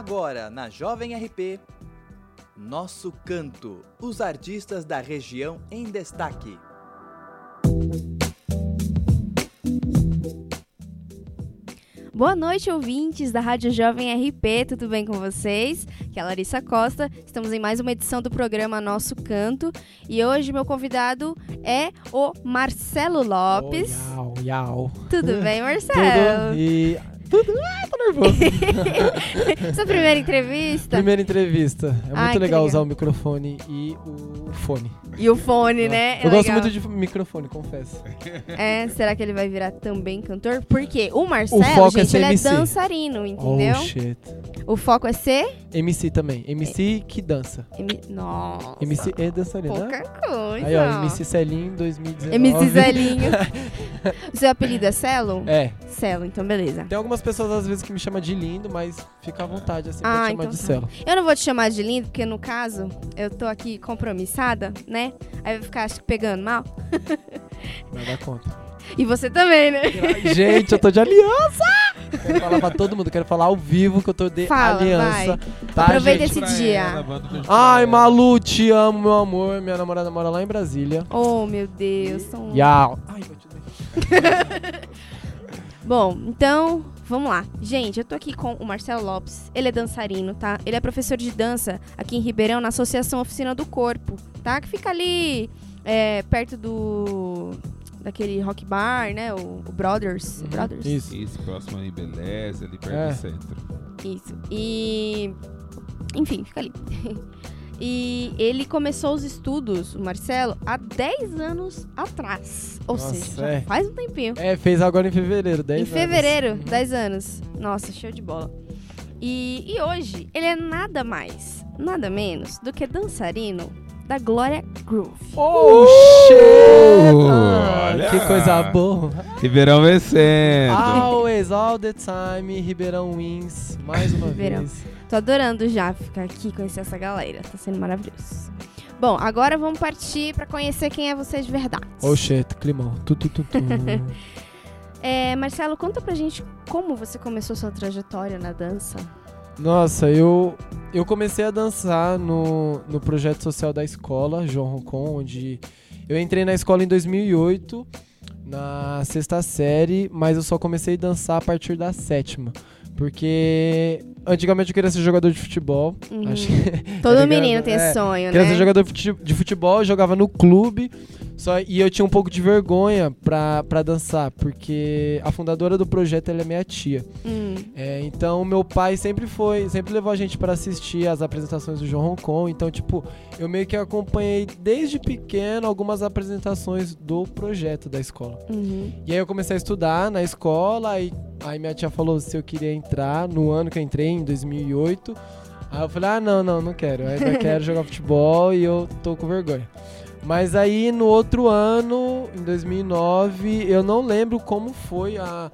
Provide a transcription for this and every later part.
Agora, na Jovem RP, Nosso Canto, os artistas da região em destaque. Boa noite, ouvintes da Rádio Jovem RP, tudo bem com vocês? Que é a Larissa Costa, estamos em mais uma edição do programa Nosso Canto e hoje meu convidado é o Marcelo Lopes. Oh. Tudo bem, Marcelo? Tudo e... Tudo... Ai, tô nervoso. Sua primeira entrevista? Primeira entrevista. É muito Ai, legal legal. usar o microfone e o fone. E o fone, né? É Eu gosto legal. muito de microfone, confesso. É, será que ele vai virar também cantor? Porque o Marcelo, O foco é gente, ser ele MC. é dançarino, entendeu? Oh, shit. o foco é ser... MC também. MC que dança. M... Nossa, MC e dançarina. pouca coisa. Aí, ó, MC Celinho 2019. MC Zelinho. o seu apelido é Celo? É. Celo, então beleza. Tem algumas pessoas às vezes que me chamam de lindo, mas fica à vontade assim pra Ah, te chamar então de tá. Celo. Eu não vou te chamar de lindo, porque no caso, eu tô aqui compromissada, né? Aí vai ficar acho que pegando mal. Vai dar conta. E você também, né? Gente, eu tô de aliança! Quero falar pra todo mundo, quero falar ao vivo que eu tô de Fala, aliança. Tá, Aproveita gente? esse dia. Ai, Malu, te amo, meu amor. Minha namorada mora lá em Brasília. Oh, meu Deus. São... Yau. Ai, vou te dar. Bom, então, vamos lá. Gente, eu tô aqui com o Marcelo Lopes. Ele é dançarino, tá? Ele é professor de dança aqui em Ribeirão, na Associação Oficina do Corpo, tá? Que fica ali é, perto do... Daquele rock bar, né? O, o Brothers. Uhum, Brothers. Isso. Isso, próximo ali, beleza, ali perto É. do centro. Isso. E. Enfim, fica ali. e ele começou os estudos, o Marcelo, há 10 anos atrás. Ou Nossa, seja, já é. faz um tempinho. É, fez agora em fevereiro, 10 em anos. fevereiro, Uhum. 10 anos. Nossa, show de bola. E, e hoje, ele é nada mais, nada menos do que dançarino da Glória Groove. Oh, shit! Olha! Que coisa boa. Ribeirão vencendo. Always, all the time, Ribeirão wins. Mais uma Ribeirão. vez. Tô adorando já ficar aqui conhecer essa galera. Tá sendo maravilhoso. Bom, agora vamos partir pra conhecer quem é você de verdade. Oh, shit, climão. Tu, tu, tu, tu. É, Marcelo, conta pra gente como você começou sua trajetória na dança. Nossa, eu, eu comecei a dançar no, no projeto social da escola, João Roncon, onde eu entrei na escola em 2008, na sexta série, mas eu só comecei a dançar a partir da sétima. Porque antigamente eu queria ser jogador de futebol. Uhum. Acho que- Todo tá menino tem É, esse sonho, Queria né? ser jogador de fute- de futebol, jogava no clube, só, e eu tinha um pouco de vergonha pra, pra dançar, porque a fundadora do projeto ela é minha tia. Hum, É, então meu pai sempre foi, sempre levou a gente pra assistir as apresentações do João Roncon. Então, tipo, eu meio que acompanhei desde pequeno algumas apresentações do projeto da escola. uhum. E aí eu comecei a estudar na escola, aí, aí minha tia falou se eu queria entrar no ano que eu entrei, em 2008. Aí eu falei, ah, não, não, não quero. Eu ainda quero jogar futebol e eu tô com vergonha. Mas aí no outro ano, em 2009, eu não lembro como foi a,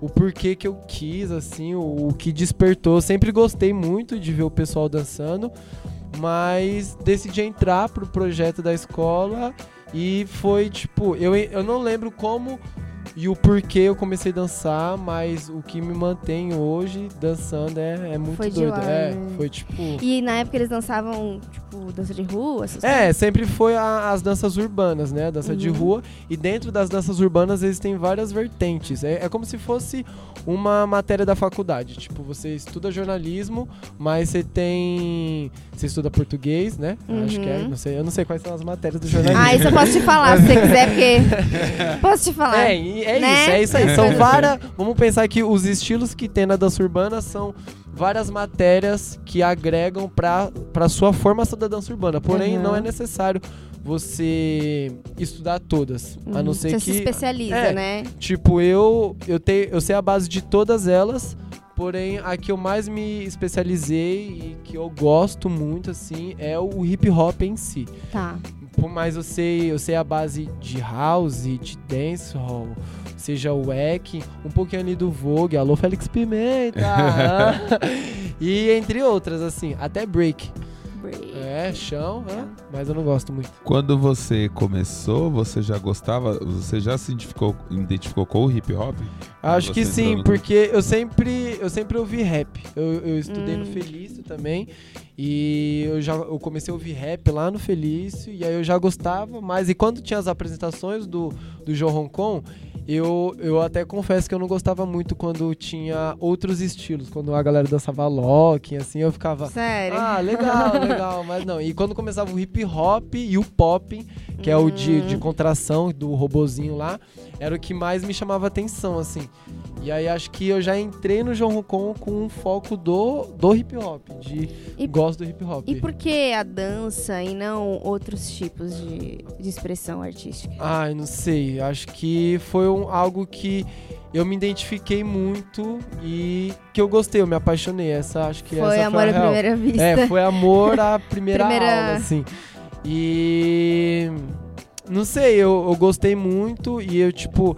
o porquê que eu quis, assim, o, o que despertou. Eu sempre gostei muito de ver o pessoal dançando, mas decidi entrar pro projeto da escola e foi tipo, eu, eu não lembro como e o porquê eu comecei a dançar, mas o que me mantém hoje dançando é, é muito Foi de doido. lá, é, né? foi tipo. E na época eles dançavam, tipo, dança de rua, essas É, sempre foi a- as danças urbanas, né? A dança de Uhum. rua. E dentro das danças urbanas existem várias vertentes. É, é como se fosse uma matéria da faculdade. Tipo, você estuda jornalismo, mas você tem. Você estuda português, né? Acho que é. Uhum. Não sei, eu não sei quais são as matérias do jornalismo. Ah, isso eu posso te falar, se você quiser, porque... Posso te falar. É, é Né? isso, é isso aí. São várias. Vamos pensar que os estilos que tem na dança urbana são várias matérias que agregam pra, pra sua formação da dança urbana. Porém, Uhum. não é necessário você estudar todas. A não Uhum. ser Você que. se especializa, é, né? Tipo, eu, eu, tenho, eu sei a base de todas elas. Porém, a que eu mais me especializei e que eu gosto muito, assim, é o hip hop em si. Tá. Mais eu sei, eu sei a base de house, de dancehall, seja o Wack, um pouquinho ali do Vogue, alô Félix Pimenta, e entre outras, assim, até break. Break. É, chão, né? mas eu não gosto muito. Quando você começou, você já gostava, você já se identificou, identificou com o hip hop? Acho que sim, no- porque eu sempre, eu sempre ouvi rap. Eu, eu estudei no Hum. Felício também. E eu já eu comecei a ouvir rap lá no Felício. E aí eu já gostava mais. E quando tinha as apresentações do, do João Roncon, eu, eu até confesso que eu não gostava muito quando tinha outros estilos. Quando a galera dançava locking, assim, eu ficava. Sério? Ah, legal, legal, mas não. E quando começava o hip hop e o pop, que é o de, Hum. de contração do robozinho lá, era o que mais me chamava atenção, assim. E aí acho que eu já entrei no João Rocon com um foco do, do hip hop, de E- gosto do hip hop. E por que a dança e não outros tipos de, de expressão artística? Ai, não sei. Acho que foi um- algo que eu me identifiquei muito e que eu gostei, eu me apaixonei. Essa acho que Foi essa amor foi à primeira vista. É, foi amor à primeira, Primeira- aula, assim. E. Não sei, eu, eu gostei muito e eu, tipo.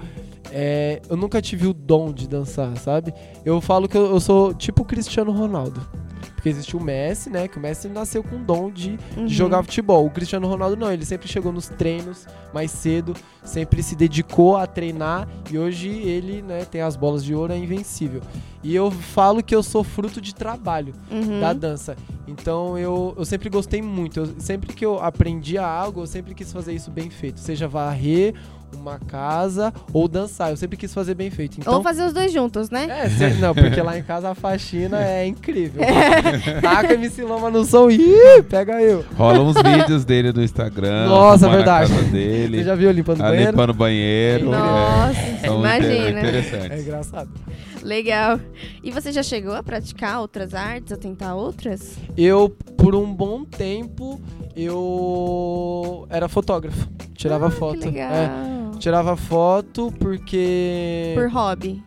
é, eu nunca tive o dom de dançar, sabe? Eu falo que eu, eu sou tipo Cristiano Ronaldo. Porque existe o Messi, né? Que o Messi nasceu com o dom de, Uhum. de jogar futebol. O Cristiano Ronaldo não, ele sempre chegou nos treinos mais cedo, sempre se dedicou a treinar e hoje ele, né, tem as bolas de ouro, é invencível. E eu falo que eu sou fruto de trabalho Uhum. da dança. Então eu, eu sempre gostei muito. Eu- sempre que eu aprendia algo, eu sempre quis fazer isso bem feito. Seja varrer uma casa ou dançar. Eu sempre quis fazer bem feito. Então, Ou fazer os dois juntos, né? é, se- não, porque lá em casa a faxina é incrível. Taca MC Loma no som. Ih, pega eu. Rola uns vídeos dele no Instagram. Nossa, verdade. A casa dele. Você já viu limpando o banheiro? limpando o banheiro. Nossa, é, são imagina. inter- interessantes. É engraçado. Legal. E você já chegou a praticar outras artes, a tentar outras? Eu, por um bom tempo, eu era fotógrafo. Tirava Ah, foto. Que legal. É, tirava foto porque. Por hobby.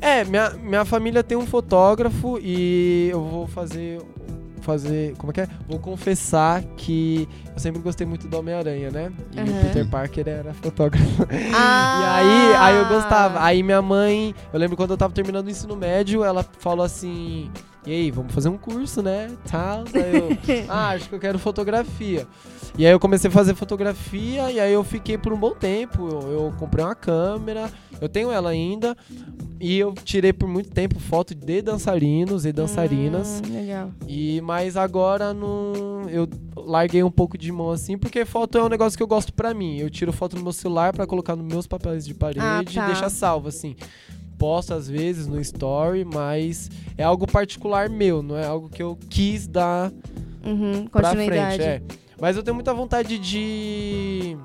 É, minha, minha família tem um fotógrafo e eu vou fazer. Fazer. Como é que é? Vou confessar que eu sempre gostei muito do Homem-Aranha, né? E o Aham. Peter Parker era fotógrafo. Ah! E aí, aí eu gostava. Aí minha mãe, eu lembro quando eu tava terminando o ensino médio, ela falou assim: E aí, vamos fazer um curso, né? Tal. Aí eu, ah, acho que eu quero fotografia. E aí eu comecei a fazer fotografia e aí eu fiquei por um bom tempo. Eu, eu comprei uma câmera, eu tenho ela ainda. E eu tirei por muito tempo foto de dançarinos e dançarinas. Hum, legal. E mas agora não, eu larguei um pouco de mão assim, porque foto é um negócio que eu gosto pra mim. Eu tiro foto no meu celular pra colocar nos meus papéis de parede Ah, e tá. deixar salvo assim. Posto às vezes no story, mas é algo particular meu, não é algo que eu quis dar Uhum, pra frente, é. Mas eu tenho muita vontade de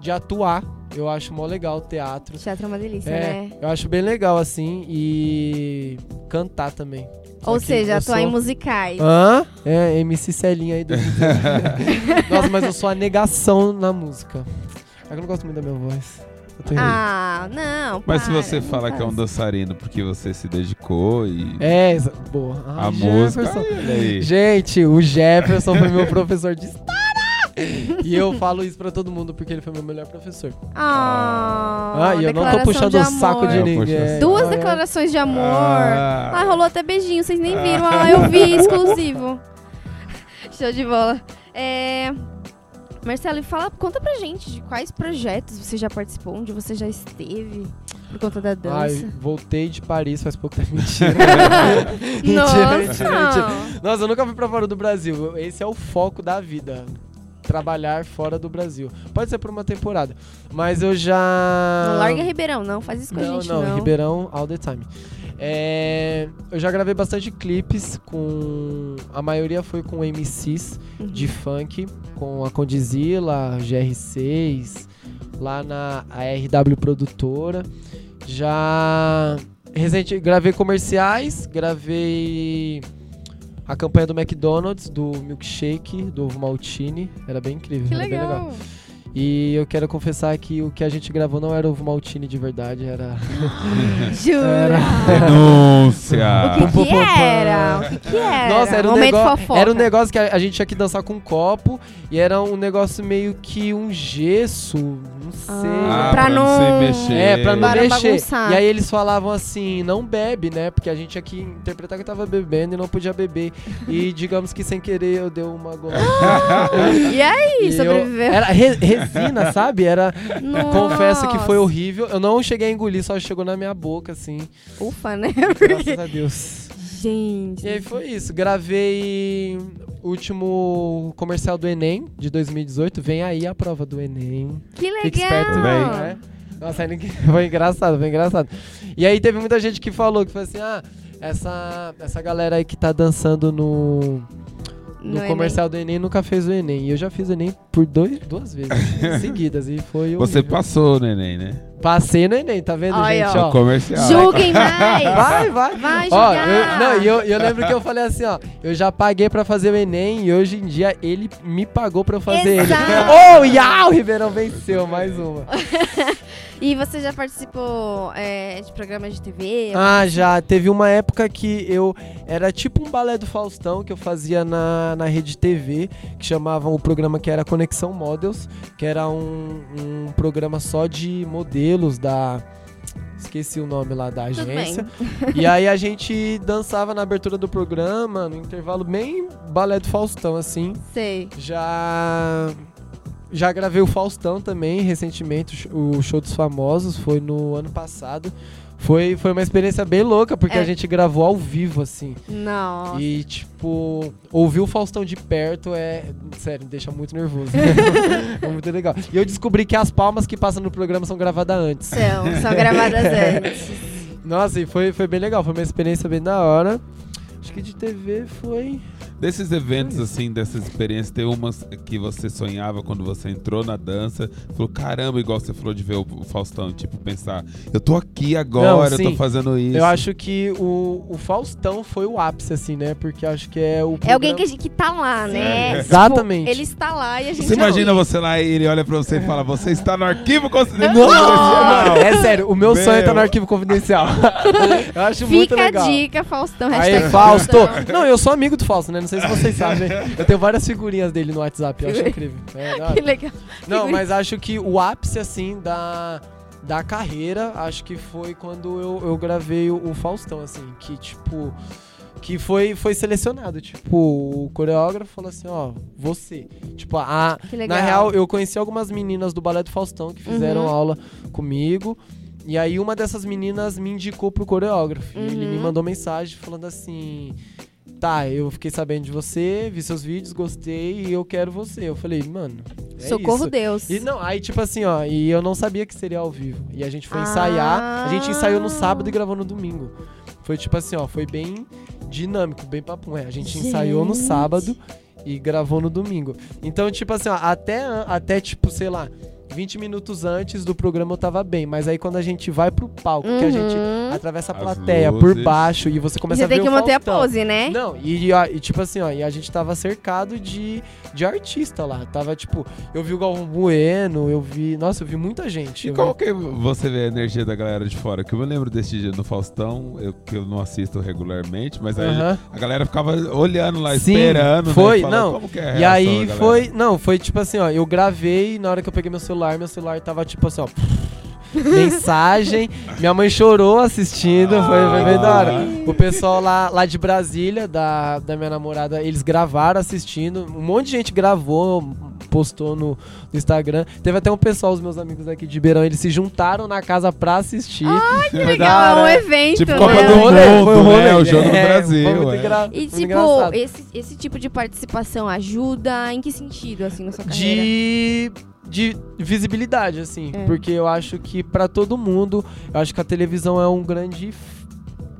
de atuar. Eu acho mó legal o teatro. Teatro é uma delícia, É, né? eu acho bem legal assim e cantar também. Só Ou seja, atuar em sou- musicais. Hã? É, MC Celinha aí do Nossa, mas eu sou a negação na música. É que eu não gosto muito da minha voz. Ah, não. Mas se para, você não fala que é um dançarino porque você se dedicou e É, boa. a Ai, música. Jefferson. Olha aí. Gente, o Jefferson foi meu professor de história. E eu falo isso pra todo mundo porque ele foi meu melhor professor. Ah, Ah, e eu não tô puxando o saco de ninguém. Duas Ah, declarações de amor. Ah. Ah, rolou até beijinho, vocês nem viram. Ah, eu vi, exclusivo. Show de bola. É... Marcelo, e fala, conta pra gente de quais projetos você já participou, onde você já esteve por conta da dança. Ai, voltei de Paris faz pouco tempo. Mentira. mentira, Nossa! mentira, mentira. Nossa, eu nunca fui pra fora do Brasil. Esse é o foco da vida. Trabalhar fora do Brasil. Pode ser por uma temporada. Mas eu já. Não larga Ribeirão, não. Faz isso com Não, a gente, não, não. Ribeirão all the time. É, eu já gravei bastante clipes com. A maioria foi com MCs Uhum. de funk, com a Condizila, GR6, lá na RW Produtora. Já. Recente, gravei comerciais, gravei a campanha do McDonald's, do milkshake, do ovo maltine. Era bem incrível. Que era bem legal. E eu quero confessar que o que a gente gravou não era ovo maltine de verdade, era. Jura? Denúncia. O que, que era? O que, que era? Nossa, era um, negócio, era um negócio que a, a gente tinha que dançar com um copo e era um negócio meio que um gesso, Não sei. Ah, pra pra não não- mexer. É, pra não Para mexer. bagunçar. E aí eles falavam assim, não bebe, né? Porque a gente aqui interpretava que tava bebendo e não podia beber. E digamos que sem querer eu dei uma golada. E aí, E eu- sobreviveu? Era re- resina, sabe? Era. Nossa. Confesso que foi horrível. Eu não cheguei a engolir, só chegou na minha boca, assim. Ufa, né? Graças a Deus. Gente. E aí foi isso. Gravei o último comercial do Enem de 2018. Vem aí a prova do Enem. Que legal. Fique esperto, Vem. né? Nossa, aí ninguém- foi engraçado, foi engraçado. E aí teve muita gente que falou que foi assim, ah, essa, essa galera aí que tá dançando no, no, No comercial do Enem nunca fez o Enem. E eu já fiz o Enem por dois, duas vezes seguidas. E foi Você horrível. passou, neném, né? Passei no Enem, tá vendo, Olha, gente? ó. Ó. No comercial. Julguem mais. Vai, vai. Vai Ó, eu, não, e eu, eu lembro que eu falei assim, ó, eu já paguei pra fazer o Enem e hoje em dia ele me pagou pra eu fazer Exato. ele. Oh, o Ribeirão venceu, mais uma. E você já participou é, de programas de TV? Ah, já. Teve uma época que eu. Era tipo um balé do Faustão que eu fazia na, na rede TV, que chamavam o programa que era Conexão Models, que era um, um programa só de modelos da. Esqueci o nome lá da agência. E aí a gente dançava na abertura do programa, no intervalo bem balé do Faustão, assim. Sei. Já. Já gravei o Faustão também, recentemente, o sh- o Show dos Famosos, foi no ano passado. Foi, foi uma experiência bem louca, porque É. a gente gravou ao vivo, assim. Nossa. E, tipo, ouvir o Faustão de perto é. Sério, me deixa muito nervoso. é muito legal. E eu descobri que as palmas que passam no programa são gravadas antes. São, são gravadas antes. Nossa, e foi, foi bem legal, foi uma experiência bem da hora. Acho que de TV foi. Desses eventos, assim, dessas experiências, tem umas que você sonhava quando você entrou na dança. Falou, caramba, igual você falou de ver o Faustão, tipo, pensar, eu tô aqui agora, eu sim. tô fazendo isso. Eu acho que o, o Faustão foi o ápice, assim, né? Porque acho que é o. É alguém que, a programa- gente- que tá lá, né? Sim, Tipo, exatamente. ele está lá e a gente Você não. imagina você lá e ele olha pra você e fala, você está no arquivo confidencial. Não, é sério, o meu, Meu. sonho é estar no arquivo confidencial. eu acho muito Fica a legal. dica, Faustão. Aí. Faustão. Não, eu sou amigo do Fausto, né? Não sei se vocês sabem. Eu tenho várias figurinhas dele no WhatsApp, eu acho incrível. É. Que legal. Não, mas acho que o ápice, assim, da, da carreira, acho que foi quando eu, eu gravei o, o Faustão, assim, que, tipo. Que foi, foi selecionado. Tipo, o coreógrafo falou assim: ó, você. Tipo, a. Que legal. Na real, eu conheci algumas meninas do Balé do Faustão que fizeram Uhum. aula comigo. E aí uma dessas meninas me indicou pro coreógrafo. E ele me Uhum. mandou mensagem falando assim: Tá, eu fiquei sabendo de você, vi seus vídeos, gostei e eu quero você. Eu falei, mano. É Socorro isso. Deus. E não, aí tipo assim, ó, e eu não sabia que seria ao vivo. E a gente foi Ah. ensaiar, a gente ensaiou no sábado e gravou no domingo. Foi tipo assim, ó, foi bem dinâmico, bem papo. É, a gente, ensaiou no Gente. sábado e gravou no domingo. Então, tipo assim, ó, até, até tipo, sei lá, 20 minutos antes do programa eu tava bem. Mas aí quando a gente vai pro palco, que a gente Uhum. atravessa a plateia por baixo e você começa Você a ver tem que o manter a Faustão. pose, né? Não, e, a- e tipo assim, ó, e a gente tava cercado de, de artista lá. Tava, tipo, eu vi o Galvão Bueno, eu vi. Nossa, eu vi muita gente. E Eu como vi- que você vê a energia da galera de fora? Que eu me lembro desse dia no Faustão, eu, que eu não assisto regularmente, mas aí Aham. a galera ficava olhando lá, Sim, esperando. foi, né, falando não. É E aí foi. Não, foi tipo assim, ó. Eu gravei, na hora que eu peguei meu celular, meu celular tava tipo assim, ó. Mensagem. Minha mãe chorou assistindo, foi, bem da hora. O pessoal lá, lá de Brasília, da, da minha namorada, eles gravaram assistindo. Um monte de gente gravou, postou no, no Instagram. Teve até um pessoal, os meus amigos aqui de Ribeirão, eles se juntaram na casa pra assistir. Ai, que Legal, é um evento, Tipo né? Copa do Mundo, foi um rolê. né? O jogo do É, Brasil, Foi muito é. engra- E tipo, engraçado. esse, esse tipo de participação ajuda em que sentido, assim, na sua carreira? de de visibilidade assim É. porque eu acho que pra todo mundo eu acho que a televisão é um grande f-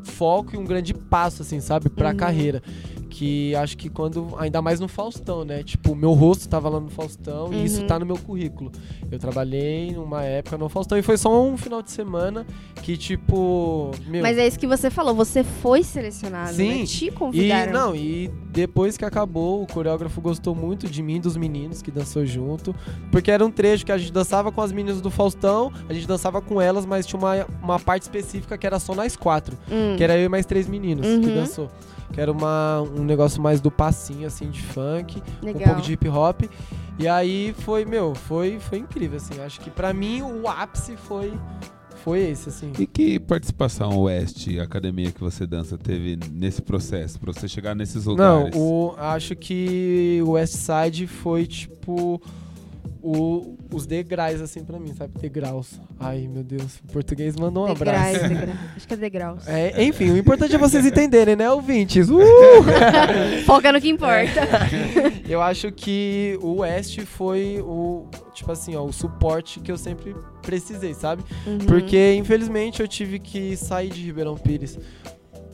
foco e um grande passo assim sabe Pra Uhum. carreira que acho que quando ainda mais no Faustão né tipo meu rosto tava lá no Faustão e isso Uhum. tá no meu currículo eu trabalhei numa época no Faustão e foi só um final de semana que tipo meu Mas é isso que você falou, você foi selecionado, Sim, né? Te e convidaram. não, e depois que acabou, o coreógrafo gostou muito de mim, e dos meninos que dançou junto. Porque era um trecho que a gente dançava com as meninas do Faustão, a gente dançava com elas, mas tinha uma, uma parte específica que era só nós quatro. Hum. Que era eu e mais três meninos que Uhum. dançou. Que era uma, um negócio mais do passinho, assim, de funk, um Legal. pouco de hip hop. E aí foi, meu, foi, foi incrível, assim. Acho que pra mim o ápice foi, foi esse, assim. E que participação o West, a academia que você dança, teve nesse processo, pra você chegar nesses Não, lugares? o, acho que o West Side foi tipo o, os degraus, assim, pra mim, sabe? Degraus. Ai, meu Deus, o português mandou um abraço. Degraus, degraus. Acho que é degraus. É, enfim, o importante é vocês entenderem, né, ouvintes? Uh! Foca no que importa. Eu acho que o West foi o, tipo assim, ó, o suporte que eu sempre precisei, sabe? Uhum. Porque, infelizmente, eu tive que sair de Ribeirão Pires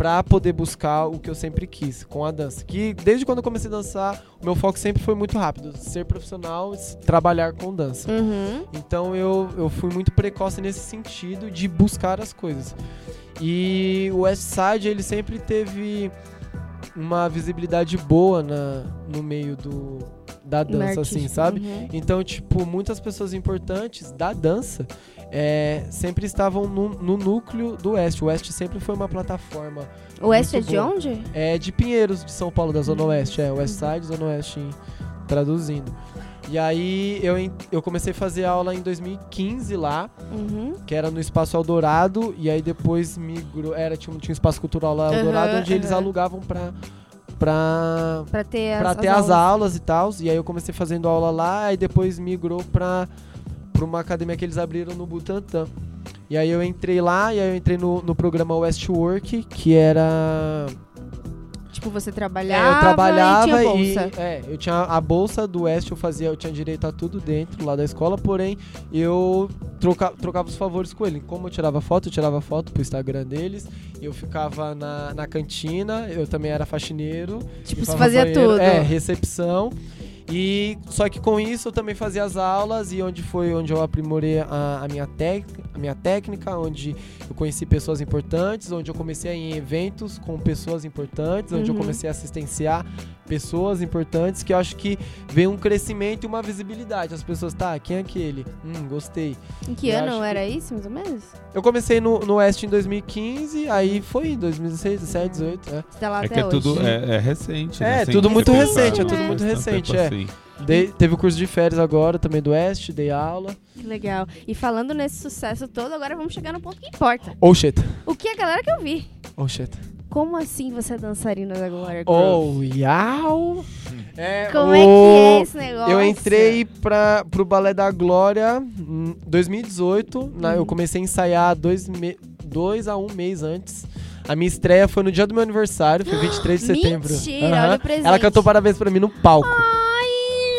pra poder buscar o que eu sempre quis com a dança. Que desde quando eu comecei a dançar, o meu foco sempre foi muito rápido, ser profissional, trabalhar com dança. Uhum. Então eu, eu fui muito precoce nesse sentido de buscar as coisas. E o Westside, ele sempre teve uma visibilidade boa na, no meio do, da dança, assim, sabe? Uhum. Então, tipo, muitas pessoas importantes da dança é, sempre estavam no, no núcleo do Oeste. O Oeste sempre foi uma plataforma O Oeste é de onde? é, de Pinheiros, de São Paulo, da Zona Oeste. É, West Side, Zona Oeste, em- traduzindo. E aí eu, eu comecei a fazer aula em 2015 lá, Uhum. que era no Espaço Eldorado, e aí depois migrou, era, tinha, um- tinha um espaço cultural lá, Eldorado, onde eles aham. alugavam pra, pra, Pra ter as, pra as ter as aulas. aulas e tal. E aí eu comecei fazendo aula lá, e depois migrou pra, pra uma academia que eles abriram no Butantã. E aí eu entrei lá, e aí eu entrei no, no programa Westwork, que era Tipo, você é, trabalhava, eu trabalhava e tinha e, bolsa. é, eu tinha a bolsa do West, eu fazia, eu tinha direito a tudo dentro lá da escola, porém eu troca, trocava os favores com ele. Como eu tirava foto, eu tirava foto pro Instagram deles, eu ficava na, na cantina, eu também era faxineiro. Tipo, você fazia banheiro, tudo. É, recepção. E só que com isso eu também fazia as aulas e onde foi onde eu aprimorei a, a minha técnica, a minha técnica, onde eu conheci pessoas importantes, onde eu comecei a ir em eventos com pessoas importantes, onde eu Uhum. comecei a assistenciar pessoas importantes, que eu acho que veio um crescimento e uma visibilidade. As pessoas, tá, quem é aquele? Hum, gostei. Em que eu ano acho que- era isso, mais ou menos? Eu comecei no, no Oeste em 2015, aí foi em 2016, 17, 18, é. Você tá lá É até que é hoje. tudo é, é recente, né? É, Sem tudo muito recente, é tudo muito recente, é. assim. Dei- teve o curso de férias agora também do Oeste, dei aula. Que legal. E falando nesse sucesso todo, agora vamos chegar no ponto que importa. Oh shit. O que a galera que eu vi? Oh shit. Como assim você é dançarina da Glória Groove? Oh, yau. É, Como o- é que é esse negócio? Eu entrei pra, pro Balé da Glória em 2018. na- eu Uhum. comecei a ensaiar dois, me- dois a um mês antes. A minha estreia foi no dia do meu aniversário, foi 23 de setembro. Mentira, Aham. olha o presente. Ela cantou parabéns pra mim no palco. Ai!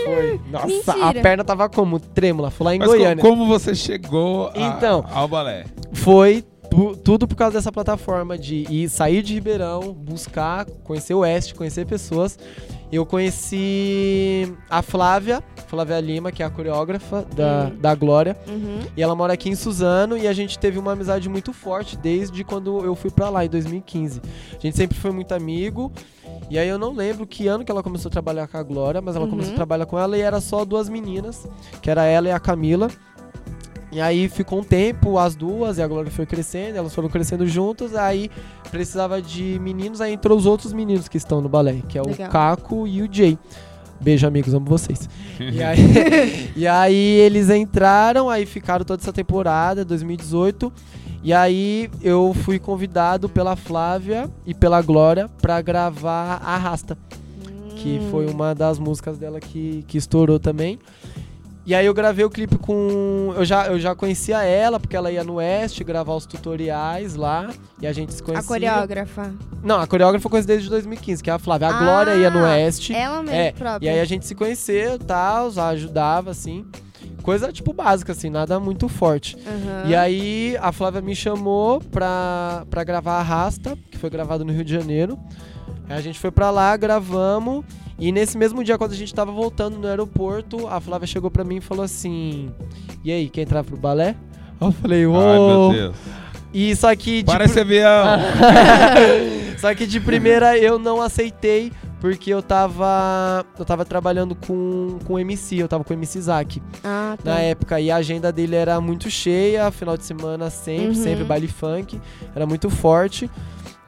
Foi. Nossa, mentira. a perna tava como? Trêmula. Fui lá em Mas Goiânia. como você chegou a- Então. ao balé? Foi tu- tudo por causa dessa plataforma de ir sair de Ribeirão, buscar, conhecer o Oeste, conhecer pessoas. Eu conheci a Flávia, Flávia Lima, que é a coreógrafa da, Hum. da Glória. Uhum. E ela mora aqui em Suzano e a gente teve uma amizade muito forte desde quando eu fui pra lá, em 2015. A gente sempre foi muito amigo. E aí eu não lembro que ano que ela começou a trabalhar com a Glória, mas ela Uhum. começou a trabalhar com ela e era só duas meninas, que era ela e a Camila. E aí ficou um tempo, as duas, e a Glória foi crescendo, elas foram crescendo juntos, aí precisava de meninos, aí entrou os outros meninos que estão no balé, que é o Legal. Caco e o Jay. Beijo, amigos, amo vocês. E aí, e aí eles entraram, aí ficaram toda essa temporada, 2018. E aí eu fui convidado pela Flávia e pela Glória pra gravar Arrasta, que Hum. foi uma das músicas dela que, que estourou também. E aí eu gravei o clipe com. Eu já, eu já conhecia ela, porque ela ia no Oeste gravar os tutoriais lá. E a gente se conhecia. A coreógrafa. Não, a coreógrafa conheço desde 2015, que é a Flávia. A Ah, Glória ia no Oeste. Ela mesmo, É, própria. E aí a gente se conheceu e tal, ajudava, assim. Coisa, tipo, básica, assim, nada muito forte. Aham. E aí a Flávia me chamou pra, pra gravar Arrasta, que foi gravado no Rio de Janeiro. Aí a gente foi pra lá, gravamos. E nesse mesmo dia, quando a gente tava voltando no aeroporto, a Flávia chegou pra mim e falou assim: E aí, quer entrar pro balé? Eu falei, Ai, meu uou. Deus. E só que. de Para esse avião! só que de primeira eu não aceitei, porque eu tava. Eu tava trabalhando com, com o MC, eu tava com o MC Zack Ah, tá. na época. E a agenda dele era muito cheia, final de semana sempre, Uhum. sempre baile funk. Era muito forte.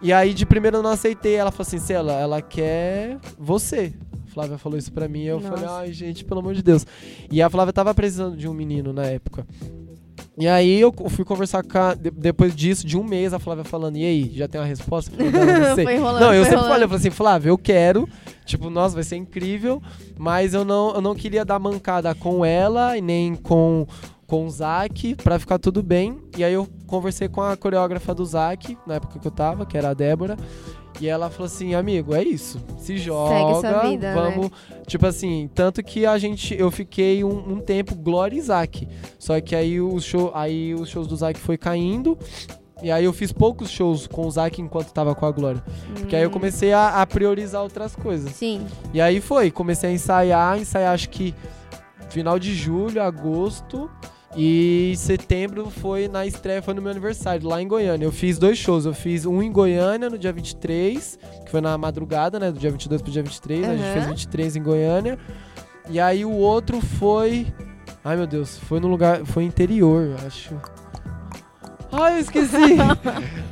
E aí de primeira eu não aceitei. Ela falou assim, Cela, ela quer você. Eu Flávia falou isso pra mim. E eu Nossa. falei, ai, gente, pelo amor de Deus. E a Flávia tava precisando de um menino na época. E aí eu fui conversar com a, de- depois disso, de um mês, a Flávia falando, e aí, já tem uma resposta? Eu falei, não, não sei. Não, eu sempre rolando. falei, eu falei assim, Flávia, eu quero, tipo, nossa, vai ser incrível, mas eu não, eu não queria dar mancada com ela e nem com, com o Zac pra ficar tudo bem. E aí eu conversei com a coreógrafa do Zac, na época que eu tava, que era a Débora. E ela falou assim, amigo, é isso. Se joga, vida, né? vamos. Tipo assim, tanto que a gente. Eu fiquei um, um tempo Glória e Zac. Só que aí, o show, aí os shows do Zac foi caindo. E aí eu fiz poucos shows com o Zac enquanto tava com a Glória. Porque aí eu Hum, comecei a, a priorizar outras coisas. Sim. E aí foi, comecei a ensaiar, ensaiar acho que final de julho, agosto. E setembro foi na estreia, foi no meu aniversário, lá em Goiânia. Eu fiz dois shows. Eu fiz um em Goiânia no dia 23, que foi na madrugada, né? Do dia 22 pro dia 23. A gente fez 23 em Goiânia. E aí o outro foi. Ai meu Deus, foi no lugar. Foi interior, acho. Ai, eu esqueci! Nossa,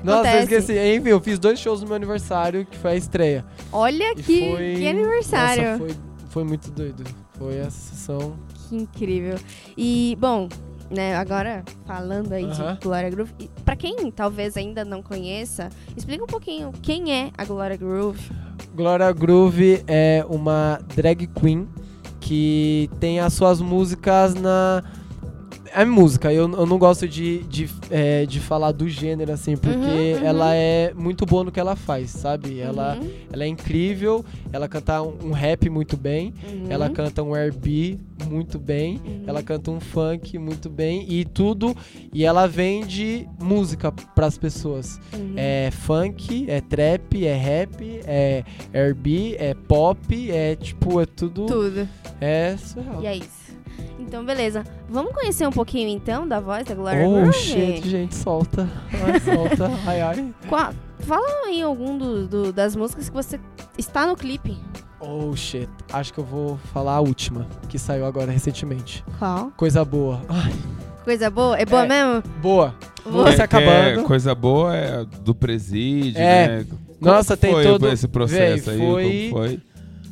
eu Acontece. esqueci. Enfim, eu fiz dois shows no meu aniversário, que foi a estreia. Olha que, foi- que aniversário. Nossa, foi, foi muito doido. Foi a sessão. Que incrível. E, bom, né, agora falando aí Aham. de Glória Groove, pra quem talvez ainda não conheça, explica um pouquinho quem é a Glória Groove. Gloria Groove é uma drag queen que tem as suas músicas na. É música, eu, eu não gosto de, de, é, de falar do gênero assim, porque Uhum, uhum. ela é muito boa no que ela faz, sabe? Ela, Uhum, ela é incrível, ela canta um, um rap muito bem, uhum, ela canta um R&B muito bem, uhum. ela canta um funk muito bem e tudo, e ela vende música pras pessoas. Uhum. É funk, é trap, é rap, é R&B, é pop, é tipo, é tudo... Tudo. É surreal. E é isso. Então, beleza. Vamos conhecer um pouquinho, então, da voz da Glória Oh, Groove? shit, gente, solta. Ai, solta. Ai, ai. Qua- Fala aí algum do, do- das músicas que você está no clipe. Oh, shit. Acho que eu vou falar a última, que saiu agora recentemente. Qual? Coisa boa. Ai, Coisa boa? É boa É. mesmo? boa. Se É, é acabando. coisa boa é do presídio, É. né? Nossa, Como tem foi todo... esse processo Véi, aí? foi- Como foi?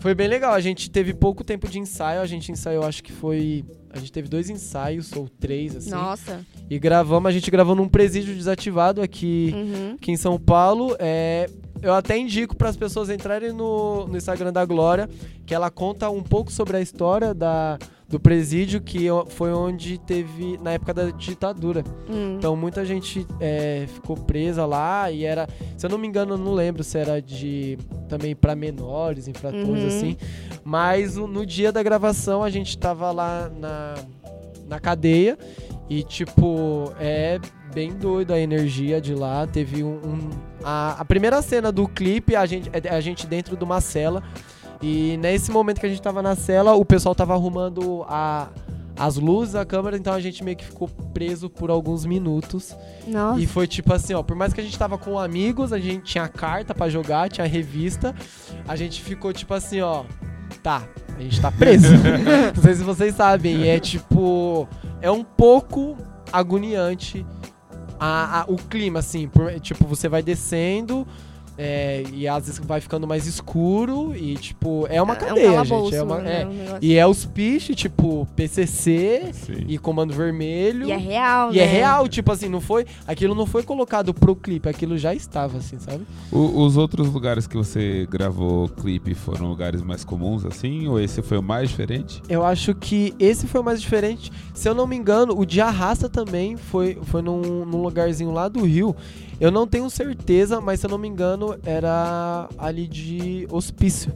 Foi bem legal. A gente teve pouco tempo de ensaio. A gente ensaiou, acho que foi... A gente teve dois ensaios, ou três, assim. Nossa. E gravamos, a gente gravou num presídio desativado aqui, Uhum. aqui em São Paulo. É, eu até indico para as pessoas entrarem no, no Instagram da Glória, que ela conta um pouco sobre a história da, do presídio, que foi onde teve, na época da ditadura. Hum. Então muita gente é, ficou presa lá e era, se eu não me engano, eu não lembro se era de também para menores, infratores Uhum. assim. Mas no dia da gravação a gente tava lá na, na cadeia e tipo, é bem doido a energia de lá. Teve um, um- a, a primeira cena do clipe, a gente é a gente dentro de uma cela. E nesse momento que a gente tava na cela, o pessoal tava arrumando a as luzes, a câmera, então a gente meio que ficou preso por alguns minutos. Nossa. E foi tipo assim, ó, por mais que a gente tava com amigos, a gente tinha carta pra jogar, tinha revista, a gente ficou tipo assim, ó, tá, a gente tá preso. Não sei se vocês sabem, é tipo, é um pouco agoniante a, a- o clima, assim, por- tipo, você vai descendo. É, e às vezes vai ficando mais escuro e, tipo, é uma É um cadeia, calabouço, gente. É uma, né, é. um negócio. E é os piches, tipo, PCC Sim. e Comando Vermelho. E é real, E é né? real, tipo assim, não foi. Aquilo não foi colocado pro clipe, aquilo já estava, assim, sabe? O- os outros lugares que você gravou clipe foram lugares mais comuns, assim? Ou esse foi o mais diferente? Eu acho que esse foi o mais diferente. Se eu não me engano, o de Arrasta também foi, foi num, num lugarzinho lá do Rio. Eu não tenho certeza, mas se eu não me engano, era ali de hospício.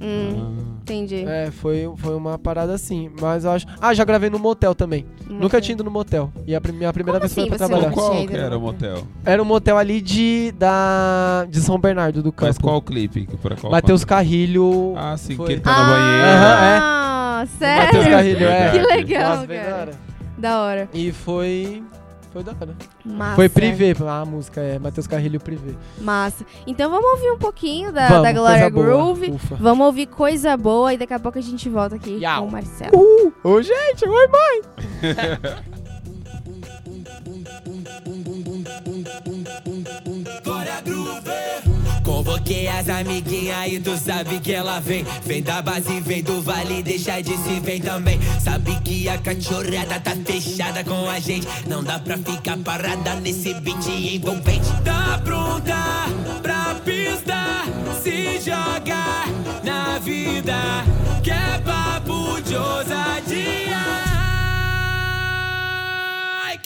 Hum, entendi. É, foi, foi uma parada assim. Mas eu acho. Ah, já gravei no motel também. Nunca tinha ido no motel. E a, minha primeira Como vez foi assim pra você trabalhar. Qual que era o motel? motel? Era um motel ali de, da, de São Bernardo do Campo. Mas qual clipe? Pra qual Matheus Carrilho. Ah, sim, Foi. que ele tá na banheira. Ah, sério? Matheus Carrilho, é. Que Verdade. legal, Nossa, cara. Da hora. E foi. Foi da hora. Massa. Foi Privé, a música é Matheus Carrilho Privé. Massa. Então vamos ouvir um pouquinho da, Vamos, da Glória boa. Groove. Ufa. Vamos ouvir coisa boa e daqui a pouco a gente volta aqui Yau. com o Marcelo. Uhul! Ô, gente, oi, mãe! Convoquei que as amiguinhas e tu sabe que ela vem. Vem da base, vem do vale, deixa de se vem também. Sabe que a cachorrada tá fechada com a gente. Não dá pra ficar parada nesse beat envolvente. Tá pronta pra pista, se joga na vida. Que é papo de ousadia.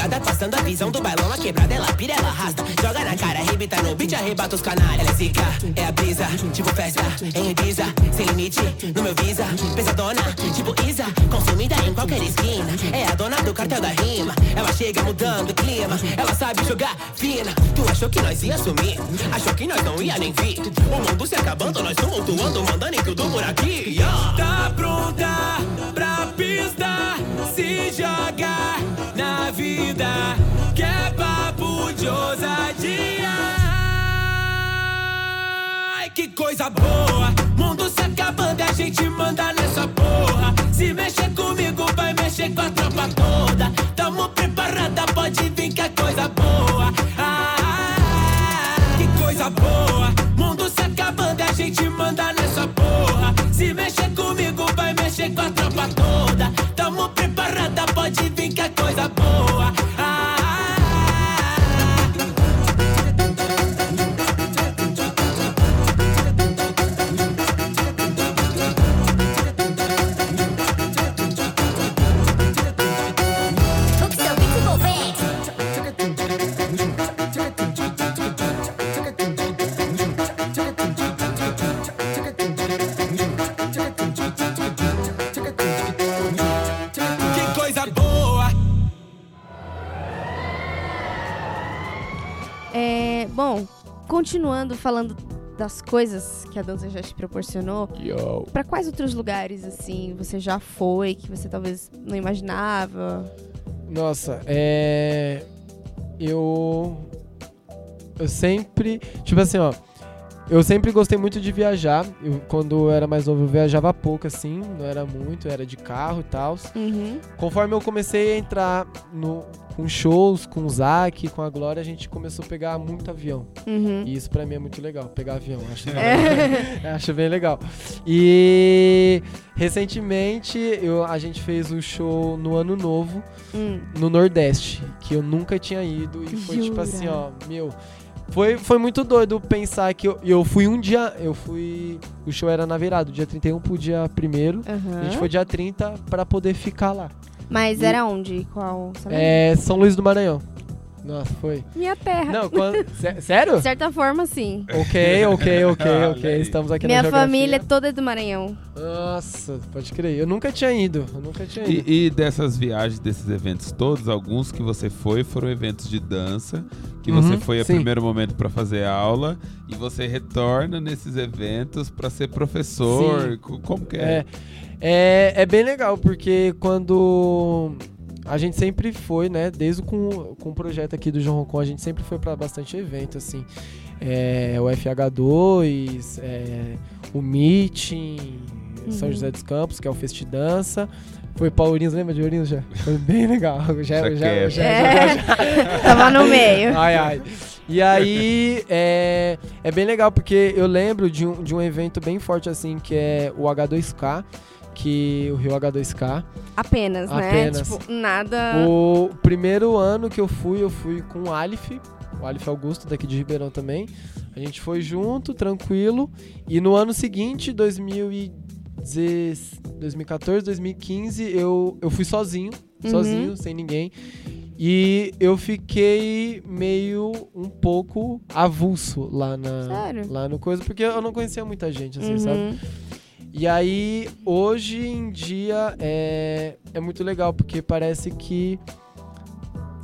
madrugada, passando a visão do bailão, a quebrada, ela pira, ela arrasta. Joga na cara, arrebita no beat, arrebata os canalhas. Ela é zica, é a brisa, tipo festa, em Ibiza, sem limite, no meu visa. Pesadona, tipo Isa, consumida em qualquer esquina. É a dona do cartel da rima, ela chega mudando o clima. Ela sabe jogar fina. Tu achou que nós ia sumir? Achou que nós não ia nem vir? O mundo se acabando, nós tumultuando, mandando em tudo por aqui. Yeah. Tá pronta pra pista, se joga na vida. Que é papo de ousadia. Ai, que coisa boa! Mundo se acabando, a gente manda nessa porra. Se mexer comigo, vai mexer com a tropa toda. Tamo preparada, pode vir que é coisa boa. Ah, que coisa boa! Mundo se acabando, a gente manda nessa porra. Se mexer comigo, vai mexer com a tropa toda. Tamo preparada, pode vir coisa boa. Continuando falando das coisas que a dança já te proporcionou, pra quais outros lugares, assim, você já foi, que você talvez não imaginava? Nossa, é. Eu. Eu sempre. Tipo assim, ó. Eu sempre gostei muito de viajar. Eu, quando eu era mais novo, eu viajava pouco, assim. Não era muito, era de carro e tal. Uhum. Conforme eu comecei a entrar no, com shows, com o Zac, com a Glória, a gente começou a pegar muito avião. Uhum. E isso pra mim é muito legal, pegar avião. Acho, É. acho bem legal. E recentemente eu, a gente fez um show no Ano Novo Hum. no Nordeste, que eu nunca tinha ido. E foi tipo Jura? assim, ó, meu. Foi, foi muito doido pensar que eu, eu fui um dia. Eu fui. O show era na virada, dia 31 pro dia 1 Aham. A gente foi dia 30 pra poder ficar lá. Mas E- era onde? Qual? Sabe? É São Luís do Maranhão. Nossa, foi. Minha terra. Não, quando. sé- sério? De certa forma, sim. Ok, ok, ok, ok. Estamos aqui Minha na geografia. família é toda do Maranhão. Nossa, pode crer. Eu nunca tinha ido. Eu nunca tinha ido. E, e dessas viagens, desses eventos todos, alguns que você foi foram eventos de dança, que Uhum, você foi a sim. primeiro momento pra fazer aula e você retorna nesses eventos pra ser professor. Sim. Co- Como que É, é? é, é bem legal, porque quando a gente sempre foi, né, desde com, com o projeto aqui do João Roncon, a gente sempre foi pra bastante evento, assim. É, o FH2, é, o Meeting, São Uhum. José dos Campos, que é o Festidança. Foi pra Ourinhos, lembra de Ourinhos já? Foi bem legal. Já, Já já, quero. já, É. já- Tava no meio. Ai, ai. E aí, é, é bem legal, porque eu lembro de um, de um evento bem forte, assim, que é o H2K, que o Rio H2K. Apenas, né? Apenas. Tipo, nada. O primeiro ano que eu fui, eu fui com o Alif, o Alif Augusto, daqui de Ribeirão também. A gente foi junto, tranquilo. E no ano seguinte, 2010 2014, 2015, eu, eu fui sozinho, Uhum. sozinho, sem ninguém. E eu fiquei meio um pouco avulso lá na Sério? lá no coisa, porque eu não conhecia muita gente, assim, Uhum. sabe? E aí, hoje em dia, é, é muito legal, porque parece que.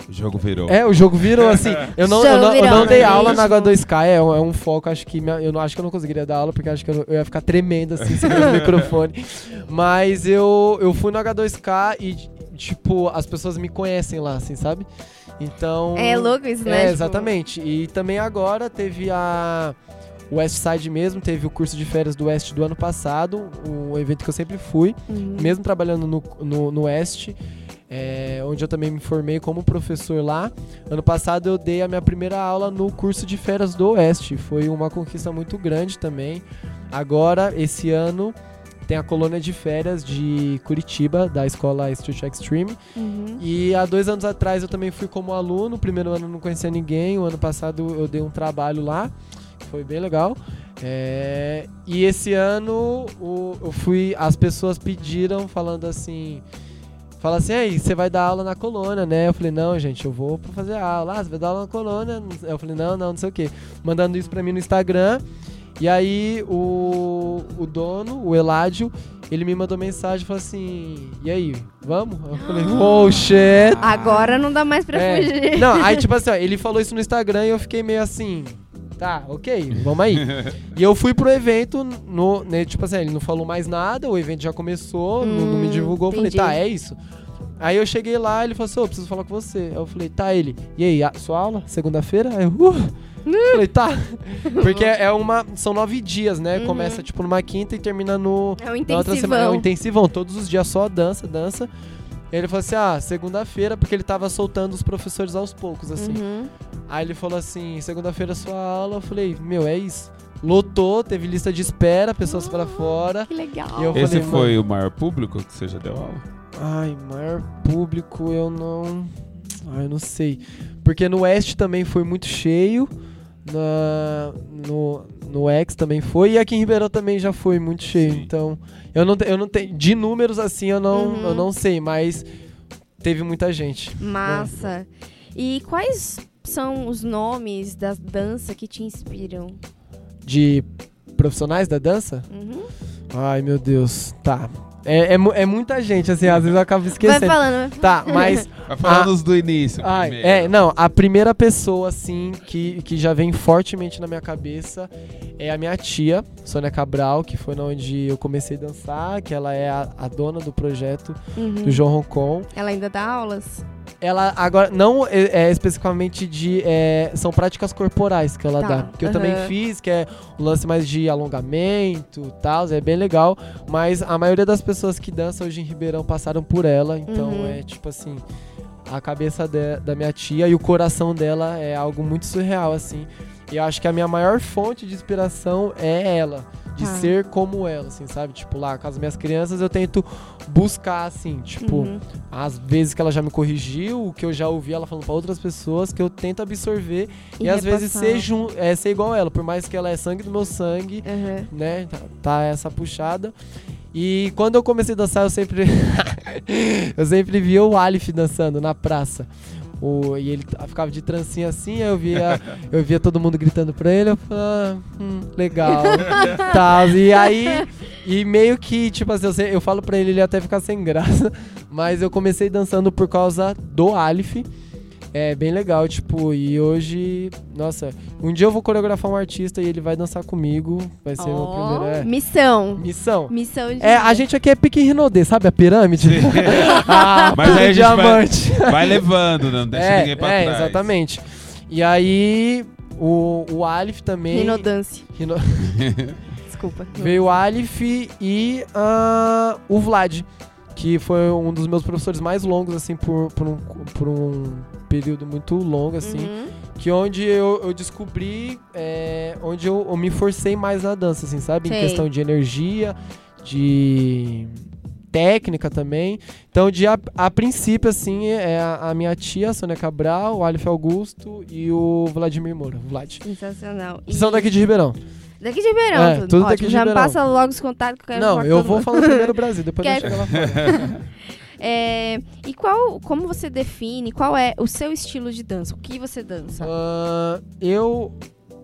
O jogo virou. É, o jogo virou assim. Eu não, eu não, eu não dei né? aula na Mesmo. H2K, é um, é um foco, acho que. minha- eu não acho que eu não conseguiria dar aula, porque acho que eu, eu ia ficar tremendo assim, segurando o microfone. Mas eu, eu fui no H2K e, tipo, as pessoas me conhecem lá, assim, sabe? Então. É louco isso, né? É, Tipo, exatamente. E também agora teve a. O West Side mesmo, teve o curso de férias do West do ano passado, um evento que eu sempre fui, uhum. mesmo trabalhando no, no, no West, é, onde eu também me formei como professor lá. Ano passado eu dei a minha primeira aula no curso de férias do Oeste. Foi uma conquista muito grande também. Agora, esse ano, tem a colônia de férias de Curitiba, da escola Street Extreme. Uhum. E há dois anos atrás eu também fui como aluno. Primeiro ano eu não conhecia ninguém. O ano passado eu dei um trabalho lá. Foi bem legal. É, e esse ano o- eu fui. As pessoas pediram falando assim. Fala assim, aí, você vai dar aula na colônia, né? Eu falei, não, gente, eu vou pra fazer aula. Ah, você vai dar aula na colônia? Eu falei, não, não, não sei o quê. Mandando isso pra mim no Instagram. E aí o, o dono, o Eládio, ele me mandou mensagem e falou assim, e aí, vamos? Eu falei, oh shit. Agora não dá mais pra É. fugir. Não, aí tipo assim, ó, ele falou isso no Instagram e eu fiquei meio assim, tá, ok, vamos aí. e eu fui pro evento, no, né, tipo assim, ele não falou mais nada, o evento já começou, não, não me Hum, divulgou, eu falei, entendi. tá, é isso. Aí eu cheguei lá, ele falou assim, ô, preciso falar com você. Aí eu falei, tá, ele, e aí, a sua aula? Segunda-feira? Aí eu, uh. Falei, tá. Porque é uma. São nove dias, né? Uhum. Começa tipo numa quinta e termina no, É um na outra semana. É um intensivão. intensivão. Todos os dias só dança, dança. Ele falou assim: ah, segunda-feira, porque ele tava soltando os professores aos poucos, assim. Uhum. Aí ele falou assim: segunda-feira é sua aula. Eu falei: meu, é isso. Lotou, teve lista de espera, pessoas pra fora. Que legal. E eu Esse falei, foi o maior público que você já deu aula? Ai, maior público eu não. Ai, eu não sei. Porque no Oeste também foi muito cheio. Na, no, no X também foi. E aqui em Ribeirão também já foi muito cheio. Sim. Então, eu não, eu não tenho. De números assim, eu não, Uhum. eu não sei, mas teve muita gente. Massa. E quais são os nomes das danças que te inspiram? De profissionais da dança? Uhum. Ai, meu Deus. Tá. É, é, é muita gente, assim, às vezes eu acabo Vai esquecendo. falando, vai Tá, mas Vai falando os do início. Ai, primeiro. é, não, a primeira pessoa, assim, que, que já vem fortemente na minha cabeça é a minha tia, Sônia Cabral, que foi na onde eu comecei a dançar, que ela é a, a dona do projeto Uhum. do João Roncon. Ela ainda dá aulas? Ela agora, não é, é especificamente de. é, são práticas corporais que ela Tá, dá. Que eu também aham. fiz, que é um lance mais de alongamento e tal, é bem legal. Mas a maioria das pessoas que dançam hoje em Ribeirão passaram por ela, então Uhum. é tipo assim. A cabeça de- da minha tia e o coração dela é algo muito surreal, assim. E eu acho que a minha maior fonte de inspiração é ela. De Tá. ser como ela, assim, sabe? Tipo, lá com as minhas crianças eu tento buscar, assim, tipo, Uhum. as vezes que ela já me corrigiu, o que eu já ouvi ela falando pra outras pessoas, que eu tento absorver e, às vezes ser, jun- é, ser igual ela, por mais que ela é sangue do meu sangue, Uhum. né? Tá, tá essa puxada. E quando eu comecei a dançar, eu sempre. eu sempre via o Alif dançando na praça. O, e ele ficava de trancinha assim, aí eu via, eu via todo mundo gritando pra ele, eu falava, ah, hum, legal. Tal, e aí, e meio que, tipo assim, eu, sei- eu falo pra ele, ele até ficar sem graça, mas eu comecei dançando por causa do Alif. É bem legal, tipo, e hoje, nossa, um dia eu vou coreografar um artista e ele vai dançar comigo, vai ser o meu Ó, primeiro. É. Missão. Missão. Missão de. É, a gente aqui é pique Rinodê, sabe a pirâmide? ah, Mas aí a gente vai- diamante. Vai levando, não deixa é, ninguém pra é, trás. exatamente. E aí, o, o Alif também. Rinodance. Rino- Desculpa. Veio o Alif e ah, o Vlad, que foi um dos meus professores mais longos, assim, por, por, um, por um período muito longo, assim. Uhum. Que onde eu, eu descobri, é, onde eu, eu me forcei mais na dança, assim, sabe? Sei. Em questão de energia, de técnica também. Então, de a, a princípio, assim, é a, a minha tia, a Sônia Cabral, o Alif Augusto e o Vladimir Moura, o Vlad. Sensacional. Que são daqui de Ribeirão. Daqui de Ribeirão. É, tudo. tudo Ótimo, daqui de Já Ribeirão. passa logo os contatos que eu quero Não, falar eu vou mundo. falando primeiro Brasil, depois eu chego lá fora. É, e qual, como você define, qual é o seu estilo de dança? O que você dança? Ah, eu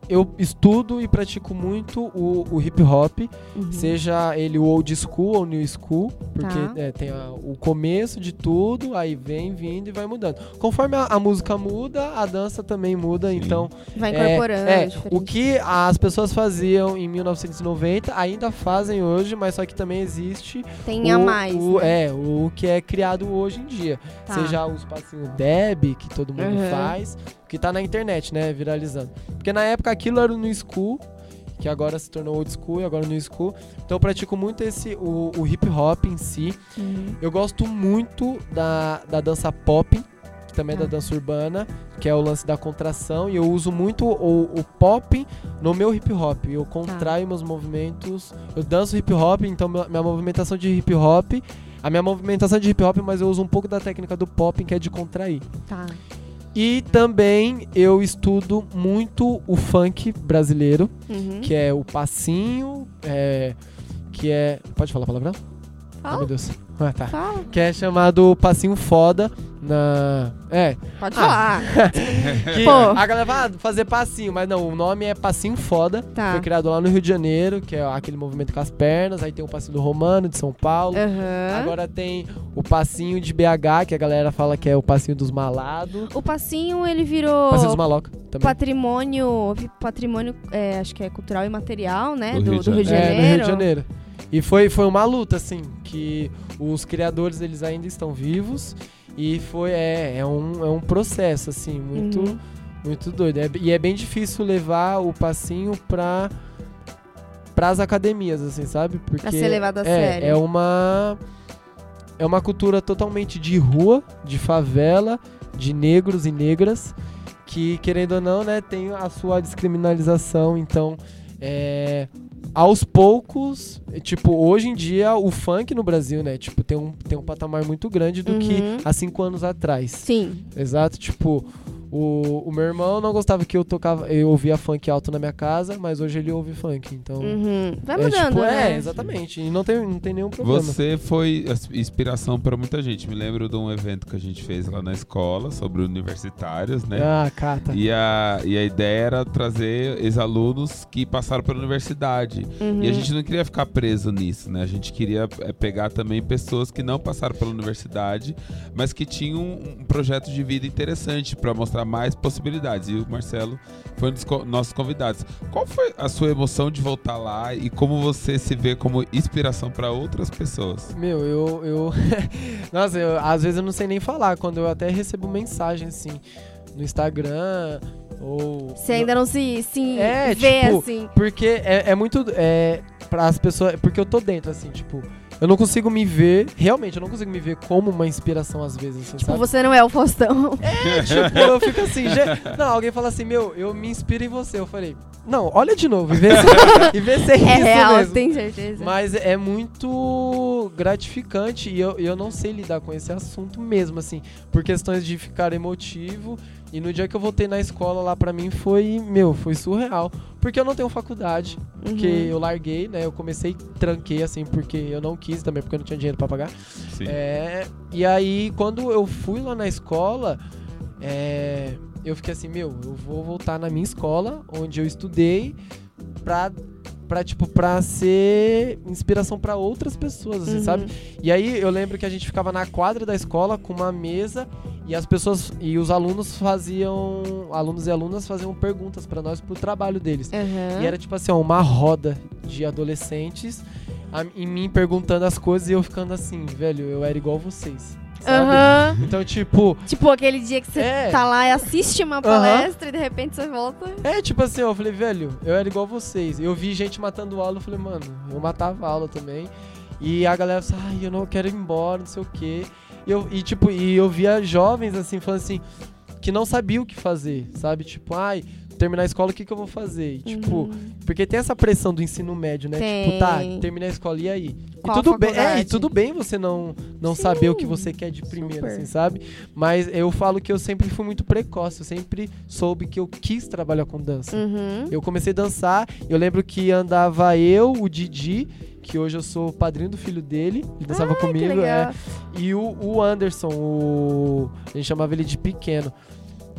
eu estudo e pratico muito o, o hip hop, Uhum. seja ele o old school ou new school, porque Tá. é, tem a- o começo de tudo, aí vem vindo e vai mudando. Conforme a, a música muda, a dança também muda, Sim. então Vai é, incorporando. é, diferente. o que as pessoas faziam em 1990 ainda fazem hoje, mas só que também existe Tem o, a mais. o- né? é, o que é criado hoje em dia. Tá. Seja os passinhos Deb, que todo mundo Uhum. faz, que tá na internet, né, viralizando. Porque na época aquilo era no school, que agora se tornou old school e agora no school. Então eu pratico muito esse o, o hip hop em si. Uhum. Eu gosto muito da, da dança pop, que também é Tá. da dança urbana, que é o lance da contração, e eu uso muito o, o pop no meu hip hop. Eu contraio meus movimentos, eu danço hip hop, então minha, minha movimentação de hip hop, a minha movimentação de hip hop, mas eu uso um pouco da técnica do pop, que é de contrair. Tá. E também eu estudo muito o funk brasileiro, Uhum. que é o passinho, é, que é... Pode falar palavrão? Ai, Fala, meu Deus. Ah, tá fala. que é chamado Passinho Foda na. É. Pode Ah. falar. Que Pô. a galera vai ah, fazer passinho, mas não, o nome é Passinho Foda. Tá. Foi criado lá no Rio de Janeiro, que é aquele movimento com as pernas. Aí tem o passinho do Romano, de São Paulo. Aham. Agora tem o passinho de BH, que a galera fala que é o passinho dos malados. O passinho, ele virou Passinho dos maloca também. patrimônio, patrimônio, é, acho que é cultural e material, né? Do Do, Rio de do Rio de É, Janeiro. Rio de Janeiro. E foi, foi uma luta, assim, que os criadores, eles ainda estão vivos. E foi, é, é, um, é um processo, assim, muito... Uhum. Muito doido. É- e é bem difícil levar o passinho pra pras academias, assim, sabe? Porque ser levado a é, sério. É uma é uma cultura totalmente de rua, de favela, de negros e negras, que querendo ou não, né, tem a sua descriminalização. Então, é, aos poucos, tipo, hoje em dia o funk no Brasil, né, tipo, tem um, tem um patamar muito grande do que Uhum. há cinco anos atrás. Sim. Exato, tipo, o, o meu irmão não gostava que eu tocava, eu ouvia funk alto na minha casa, mas hoje ele ouve funk, então. Uhum. Vai é, mudando, tipo, né? É, exatamente. E não tem, não tem nenhum problema. Você foi inspiração para muita gente. Me lembro de um evento que a gente fez lá na escola sobre universitários, né? Ah, cata. E a, e a ideia era trazer ex-alunos que passaram pela universidade. Uhum. E a gente não queria ficar preso nisso, né? A gente queria é, pegar também pessoas que não passaram pela universidade, mas que tinham um projeto de vida interessante para mostrar mais possibilidades. E o Marcelo foi um dos co- nossos convidados. Qual foi a sua emoção de voltar lá e como você se vê como inspiração para outras pessoas? Meu, eu. eu... Nossa, eu, às vezes eu não sei nem falar, quando eu até recebo mensagem assim no Instagram ou. Você ainda não se, se É, vê tipo, assim. Porque é, é muito. É, para as pessoas. Porque eu tô dentro, assim, tipo. Eu não consigo me ver. Realmente, eu não consigo me ver como uma inspiração às vezes, assim, Tipo, sabe? você não é o Faustão. É, tipo, eu fico assim. ge- Não, alguém fala assim, meu, eu me inspiro em você. Eu falei, não, olha de novo e vê se, e vê se é, É isso real, mesmo. tem certeza. Mas é muito gratificante e eu, eu não sei lidar com esse assunto mesmo, assim, por questões de ficar emotivo. E no dia que eu voltei na escola lá pra mim foi, meu, foi surreal. Porque eu não tenho faculdade, porque Uhum. eu larguei, né? Eu comecei, tranquei assim, porque eu não quis também, porque eu não tinha dinheiro pra pagar. Sim. É, e aí, quando eu fui lá na escola, é, eu fiquei assim, meu, eu vou voltar na minha escola, onde eu estudei, pra, pra tipo, pra ser inspiração pra outras pessoas, assim, Uhum. sabe? E aí, eu lembro que a gente ficava na quadra da escola com uma mesa e as pessoas, e os alunos faziam, alunos e alunas faziam perguntas pra nós pro trabalho deles. Aham. E era tipo assim, ó, uma roda de adolescentes a, em mim perguntando as coisas e eu ficando assim, velho, eu era igual vocês. Sabe? Aham. Então, tipo, Tipo, aquele dia que você É. tá lá e assiste uma palestra e de repente você volta. é tipo assim, eu falei, velho, eu era igual vocês. Eu vi gente matando aula, eu falei, mano, eu matava aula também. E a galera assim, ai, eu não quero ir embora, não sei o quê. E, eu, e tipo, e eu via jovens assim, falando assim, que não sabiam o que fazer, sabe? Tipo, ai, terminar a escola, o que, que eu vou fazer? E, tipo, Uhum. Porque tem essa pressão do ensino médio, né? Tipo, tá, Tem. terminei a escola, e aí? Qual e tudo bem, é, e tudo bem você não, não Sim, saber o que você quer de primeira, super. assim, sabe? Mas eu falo que eu sempre fui muito precoce, eu sempre soube que eu quis trabalhar com dança. Uhum. Eu comecei a dançar, eu lembro que andava eu, o Didi, que hoje eu sou o padrinho do filho dele, ele dançava Ai, que comigo, é, e o, o Anderson, o, a gente chamava ele de pequeno.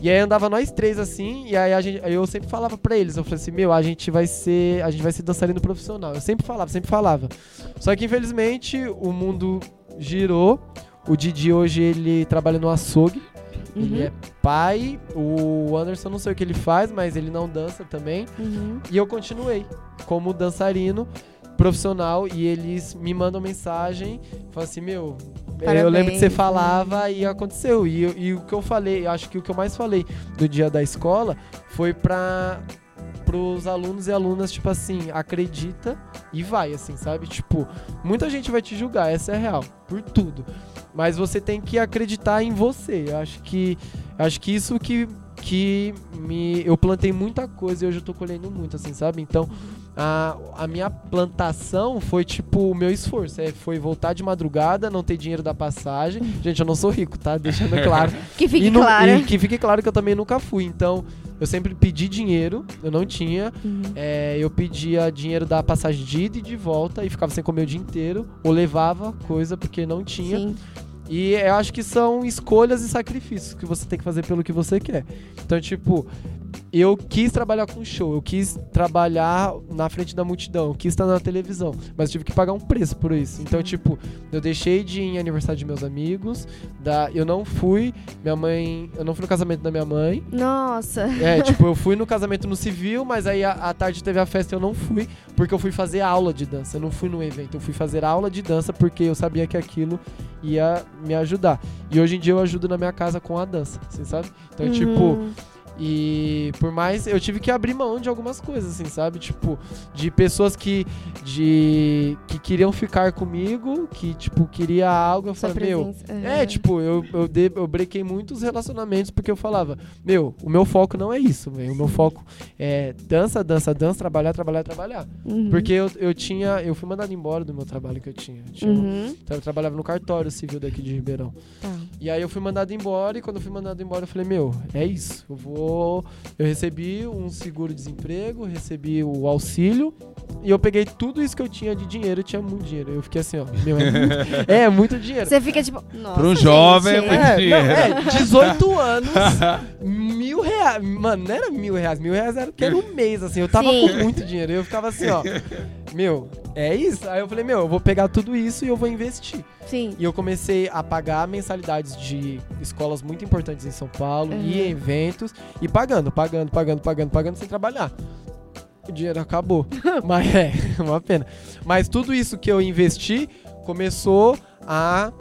E aí andava nós três assim, e aí a gente, aí eu sempre falava pra eles, eu falei assim, meu, a gente vai ser, a gente vai ser dançarino profissional. Eu sempre falava, sempre falava. Só que infelizmente o mundo girou. O Didi hoje ele trabalha no açougue. Ele Uhum. é pai. O Anderson não sei o que ele faz, mas ele não dança também. Uhum. E eu continuei como dançarino profissional e eles me mandam mensagem, falam assim, meu, eh, eu lembro que você Parabéns, falava e aconteceu. E, e o que eu falei, eu acho que o que eu mais falei do dia da escola foi pra pros alunos e alunas, tipo assim, acredita e vai, assim, sabe? Tipo, muita gente vai te julgar, essa é a real, por tudo. Mas você tem que acreditar em você. Eu acho que acho que isso que que me eu plantei muita coisa e hoje eu tô colhendo muito, assim, sabe? Então, a, a minha plantação foi tipo o meu esforço. É, foi voltar de madrugada, não ter dinheiro da passagem. Gente, eu não sou rico, tá? Deixando claro. Que fique claro. e que fique claro que eu também nunca fui. Então, eu sempre pedi dinheiro, eu não tinha. Uhum. É, eu pedia dinheiro da passagem de ida e de volta e ficava sem comer o dia inteiro. Ou levava coisa porque não tinha. Sim. E eu acho que são escolhas e sacrifícios que você tem que fazer pelo que você quer. Então, tipo, eu quis trabalhar com show, eu quis trabalhar na frente da multidão, eu quis estar na televisão, mas eu tive que pagar um preço por isso. Então, tipo, eu deixei de ir em aniversário de meus amigos, da, eu não fui, minha mãe, eu não fui no casamento da minha mãe. Nossa. É, tipo, eu fui no casamento no civil, mas aí à tarde teve a festa e eu não fui, porque eu fui fazer aula de dança. Eu não fui no evento, eu fui fazer aula de dança porque eu sabia que aquilo ia me ajudar. E hoje em dia eu ajudo na minha casa com a dança, assim, sabe? Então, tipo, Uhum. E por mais eu tive que abrir mão de algumas coisas, assim, sabe? Tipo, de pessoas que de que queriam ficar comigo, que tipo queria algo, eu Sua falei, meu, presença. Uhum. é, tipo, eu, eu, de, eu brequei muitos relacionamentos porque eu falava, meu, o meu foco não é isso, velho. O meu foco é dança, dança, dança, trabalhar, trabalhar, trabalhar. Uhum. Porque eu, eu tinha, eu fui mandado embora do meu trabalho que eu tinha. Eu, tinha um- Uhum. então, eu trabalhava no cartório civil daqui de Ribeirão. Tá. E aí eu fui mandado embora e quando eu fui mandado embora eu falei, meu, é isso. Eu vou. Eu recebi um seguro-desemprego, recebi o auxílio e eu peguei tudo isso que eu tinha de dinheiro, eu tinha muito dinheiro. Eu fiquei assim, ó, meu, é muito, é, muito dinheiro. Você fica tipo. Nossa, Pra um jovem, gente. é muito É, não, dinheiro. é, 18 anos, mil reais. Mano, não era mil reais, mil reais era que era um mês, assim. Eu tava Sim. com muito dinheiro. Eu ficava assim, ó. Meu, é isso? Aí eu falei, meu, eu vou pegar tudo isso e eu vou investir. Sim. E eu comecei a pagar mensalidades de escolas muito importantes em São Paulo Uhum. e eventos e pagando, pagando, pagando, pagando, pagando sem trabalhar. O dinheiro acabou. Mas é, uma pena. Mas tudo isso que eu investi começou a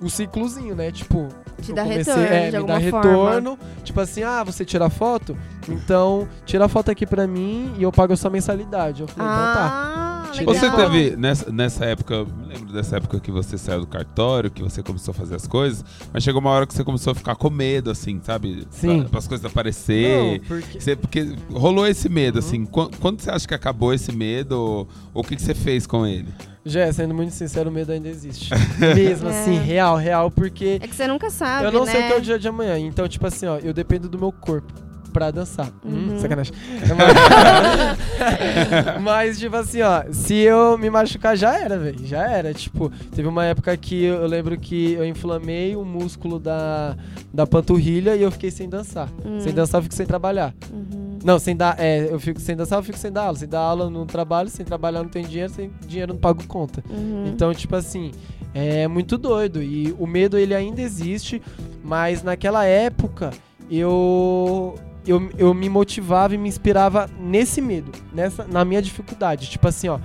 o ciclozinho, né? Tipo, Te dá comecei, retorno, é, de me dá forma. retorno. Tipo assim, ah, você tira foto? Então, tira a foto aqui pra mim e eu pago a sua mensalidade. Eu falei, então tá. Ah, Você legal. teve, nessa, nessa época, me lembro dessa época que você saiu do cartório, que você começou a fazer as coisas, mas chegou uma hora que você começou a ficar com medo, assim, sabe? Sim. Para as coisas aparecer. Não, porque... Você- porque rolou esse medo, Uhum. assim. Quando, quando você acha que acabou esse medo, ou, ou o que, que você fez com ele? Já, sendo muito sincero, o medo ainda existe. Mesmo É. assim, real, real, porque É que você nunca sabe. eu não né? sei o que é o dia de amanhã. Então, tipo assim, ó, eu dependo do meu corpo pra dançar. Hum, Uhum. sacanagem. Mas, tipo assim, ó, se eu me machucar, já era, velho. Já era. Tipo, teve uma época que eu lembro que eu inflamei o músculo da, da panturrilha e eu fiquei sem dançar. Hum. Sem dançar, eu fico sem trabalhar. Uhum. Não, sem dar. É, eu fico sem dançar, eu fico sem dar aula. Sem dar aula, eu não trabalho. Sem trabalhar, eu não tenho dinheiro. Sem dinheiro, eu não pago conta. Uhum. Então, tipo assim, é muito doido. E o medo, ele ainda existe, mas naquela época, eu, eu, eu me motivava e me inspirava nesse medo, nessa, na minha dificuldade. Tipo assim, ó,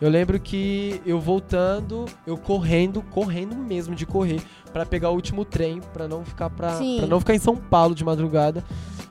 eu lembro que eu voltando, eu correndo, correndo mesmo de correr, pra pegar o último trem, pra não ficar pra não ficar em São Paulo de madrugada.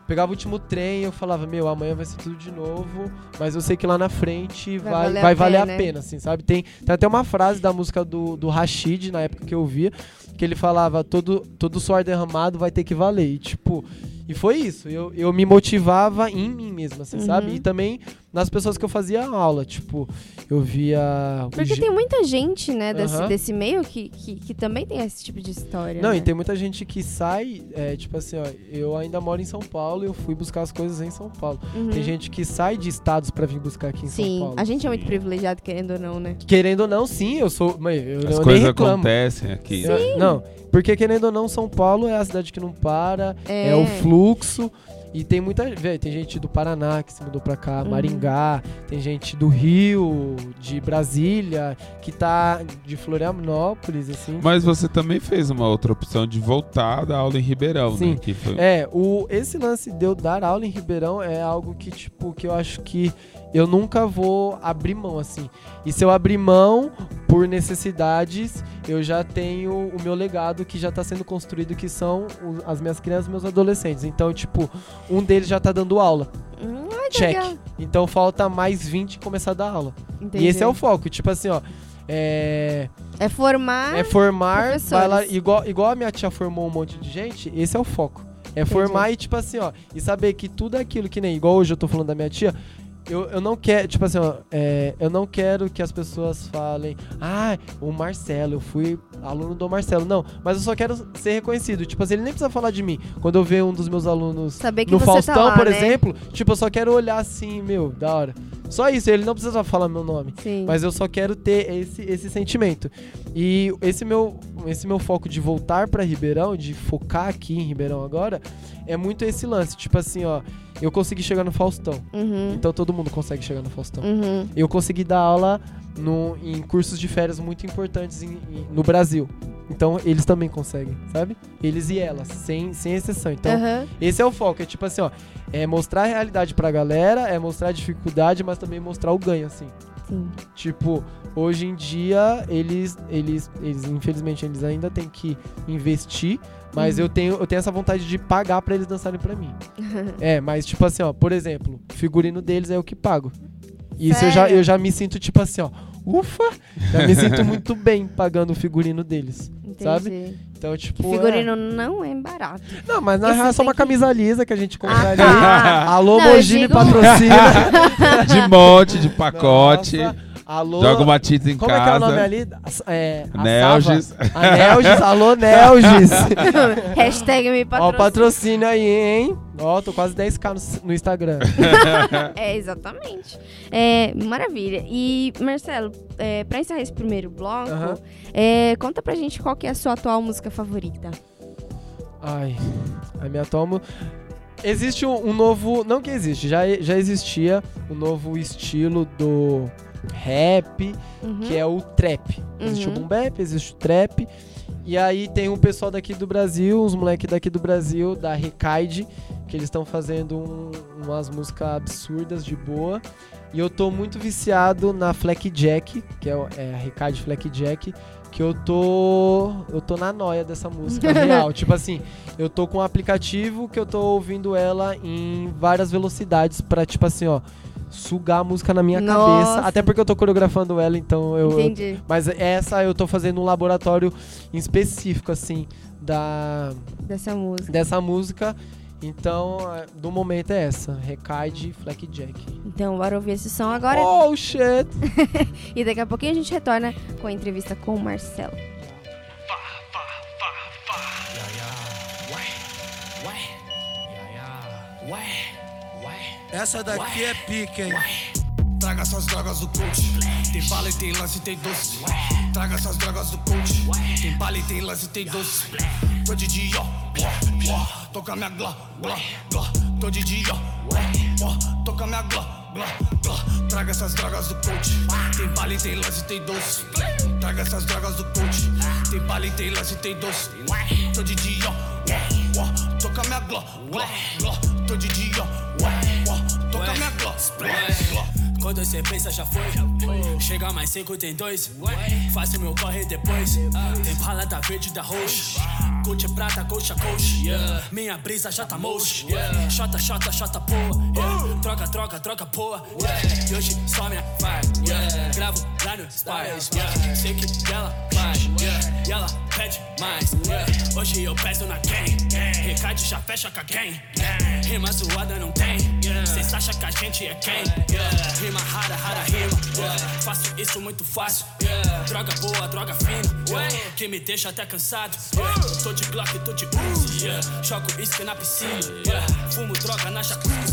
Pegava o último trem, eu falava, meu, amanhã vai ser tudo de novo, mas eu sei que lá na frente Vai vai, valer a vai valer a pena, pena, assim, sabe? Tem, tem até uma frase da música do, do Rashid, na época que eu via, que ele falava, todo, todo suor derramado vai ter que valer. E, tipo, e foi isso. Eu, eu me motivava em mim mesmo, assim, Uhum. sabe? E também nas pessoas que eu fazia aula. Tipo, eu via. Porque tem muita gente, né, desse, Aham. desse meio que, que, que também tem esse tipo de história. Não, né? e tem muita gente que sai, é, tipo assim, ó, eu ainda moro em São Paulo e eu fui buscar as coisas em São Paulo. Uhum. Tem gente que sai de estados pra vir buscar aqui em São Sim, Paulo. a gente é muito privilegiado, querendo ou não, né? Querendo ou não, sim, eu sou. mãe, eu, As eu coisas acontecem aqui. Eu- né? não, Não, porque querendo ou não, São Paulo é a cidade que não para, é, É. o fluxo. E tem muita. Tem gente do Paraná que se mudou pra cá, Uhum. Maringá, tem gente do Rio, de Brasília, que tá de Florianópolis, assim. Mas você também fez uma outra opção de voltar da aula em Ribeirão, Sim. né? Foi... É, o, esse lance de eu dar aula em Ribeirão é algo que, tipo, que eu acho que eu nunca vou abrir mão, assim. E se eu abrir mão por necessidades, eu já tenho o meu legado que já tá sendo construído, que são as minhas crianças e meus adolescentes. Então, tipo, um deles já tá dando aula. Hum, ai, Check. legal. Então falta mais 20 começar a dar aula. Entendi. E esse é o foco. Tipo assim, ó. É, É formar. é formar, vai lá, igual, igual a minha tia formou um monte de gente, esse é o foco. É formar e, tipo assim, ó, e saber que tudo aquilo que nem, igual hoje eu tô falando da minha tia, eu, eu não quero, tipo assim, ó, é, eu não quero que as pessoas falem, ah, o Marcelo, eu fui aluno do Marcelo. Não, mas eu só quero ser reconhecido. Tipo assim, ele nem precisa falar de mim. Quando eu ver um dos meus alunos Saber que no você Faustão, tá lá, por né? exemplo, tipo, eu só quero olhar assim, meu, da hora. Só isso, ele não precisa falar meu nome. Sim. Mas eu só quero ter esse, esse sentimento. E esse meu, esse meu foco de voltar pra Ribeirão, de focar aqui em Ribeirão agora, é muito esse lance. Tipo assim, ó, eu consegui chegar no Faustão. Uhum. Então todo mundo consegue chegar no Faustão. Uhum. Eu consegui dar aula no, em cursos de férias muito importantes em- em- no Brasil. Então eles também conseguem, sabe? Eles e elas, sem, sem exceção. Então Aham. esse é o foco, é tipo assim, ó, é mostrar a realidade pra galera, é mostrar a dificuldade, mas também mostrar o ganho, assim. Sim. Tipo, hoje em dia, eles, eles, eles infelizmente, eles ainda têm que investir, mas Uhum. eu, tenho, eu tenho essa vontade de pagar pra eles dançarem pra mim. é, mas tipo assim, ó, por exemplo, o figurino deles é eu que pago. Isso eu já, eu já me sinto tipo assim, ó, ufa, já me sinto muito bem pagando o figurino deles, Entendi. sabe? Então, tipo... é- Figurino não é barato. Não, mas na real é só uma que- camisa lisa que a gente compra Ah, ali. tá. Alô, Mogini digo- patrocina. De monte, de pacote. Nossa, alô. Joga uma tinta em Como é que é o nome casa. ali? A- É, a. Sava. A Nelges, alô Nelges. Hashtag me Ó, o patrocina. patrocínio aí, hein? Ó, tô quase 10k no, no Instagram. É, exatamente. É, maravilha. E, Marcelo, é, pra encerrar esse primeiro bloco, Aham. é, conta pra gente qual que é a sua atual música favorita. Ai, a minha atual... Existe um, um novo... Não que existe, já, já existia um novo estilo do rap, Uhum. que é o trap. Existe Uhum. o boom bap, existe o trap. E aí tem um pessoal daqui do Brasil, uns moleques daqui do Brasil, da Recaide, que eles estão fazendo um- umas músicas absurdas de boa. E eu tô muito viciado na Jack, que é, é a Recaide Jack, que eu tô eu tô na noia dessa música real. tipo assim, eu tô com um aplicativo que eu tô ouvindo ela em várias velocidades pra tipo assim, ó, sugar a música na minha Nossa. cabeça, até porque eu tô coreografando ela, então eu, eu Entendi. mas essa eu tô fazendo um laboratório em específico, assim, da, Dessa música. dessa música. Então, é, do momento é essa. Recaide Jack. Então, bora ouvir esse som agora. Oh, shit! E daqui a pouquinho a gente retorna com a entrevista com o Marcelo. Essa daqui é pica, hein? Traga essas drogas do coach. Tem bala e tem lance e tem doce. Traga essas drogas do coach. Tem bala e tem lance e tem doce. Tô de dia, ó, ó, toca minha glá, glá, glá. Tô de dia, ó, ó, toca minha glá, glá, glá. Traga essas drogas do coach. Tem bala e tem lance e tem doce. Traga essas drogas do coach. Tem bala e tem lance e tem doce. Tô de dia, ó, ó, toca minha glá, glá, glá. Tô de dia, ó, glá. Quando você pensa já foi Chega mais cinco tem dois Faço meu corre depois Tem palada verde da roxa Gucci prata, coxa, coxa Minha brisa já tá mocha Chota, chota, chota, yeah. Troca, troca, troca, yeah. E hoje só minha vibe. Gravo lá no Spy. Sei que ela yeah. E ela pede mais. Hoje eu peço na gang Recade já fecha com a gang Rima zoada não tem Cês acham que a gente é quem? Rima rara, rara rima. Faço isso muito fácil. Droga boa, droga fina. Que me deixa até cansado. Tô de Glock, tô de Uzi. Jogo isca na piscina. Fumo droga na jacuzzi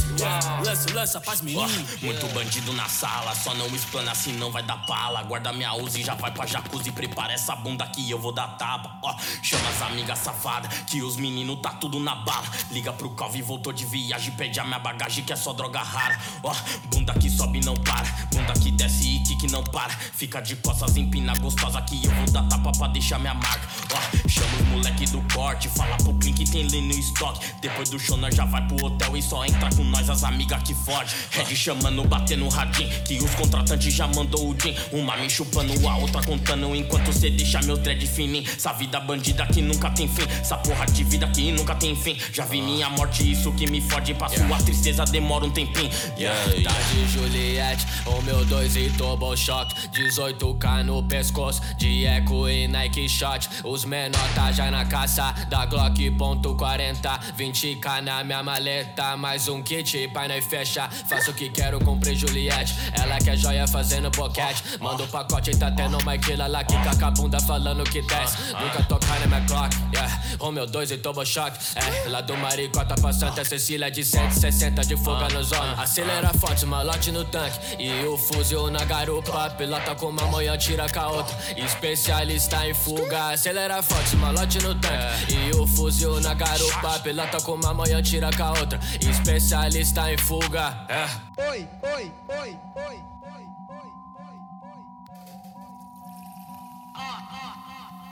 Lança, lança pras meninas. Muito bandido na sala, só não explana assim não vai dar pala. Guarda minha Uzi, já vai pra jacuzzi, prepara essa bunda que eu vou dar tapa. Ó, chama as amigas safadas, que os meninos tá tudo na bala. Liga pro Calvin, voltou de viagem, pede a minha bagagem que é só droga rara. Ó, bunda que sobe não para, bunda que desce e que não para. Fica de costas, empina gostosa que eu vou dar tapa pra deixar minha marca. Ó, chama os moleque do corte, fala pro Clean que tem lê no estoque. Depois do show nós já vai pro hotel e só entra com nós as amigas que foge. Red chamando, batendo no radinho, que os contratantes já mandou o din. Uma me chupando, a outra contando, enquanto cê deixa meu dread fininho. Essa vida bandida que nunca tem fim, essa porra de vida que nunca tem fim. Já vi minha morte, isso que me fode, pra sua tristeza demora um tempinho. Yeah, Tá de Juliette, o meu 2 e Turbo Shock 18k no pescoço, de eco e Nike Shot Os menor tá já na caça, da Glock ponto 40 20k na minha maleta, mais um kit, pai nós fecha. Faço o que quero, comprei Juliette. Ela quer joia fazendo boquete. Manda o pacote, tá tendo uma quila lá com a bunda falando que desce. Nunca tocar na minha Glock, yeah. O meu 2 e Turbo Shock, é Lá do Maricota pra Santa Cecília de 160 de fuga no zona Acelera forte, malote no tanque. E o fuzil na garupa. Pilota com uma manhã, tira com a outra. Especialista em fuga. Acelera forte, malote no tanque. E o fuzil na garupa. Pilota com uma manhã, tira com a outra. Especialista em fuga é. Oi, oi, oi, oi.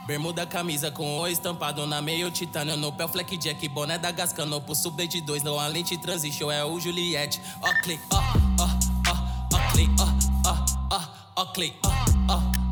Bermuda, camisa com o estampado na meio titânio No pé o Fleck Jack, boné da Gascano Pro sub de dois, não a lente transition É o Juliette, ó clique, ó, ó, ó, ó ó, ó, ó, ó ó, ó, ó,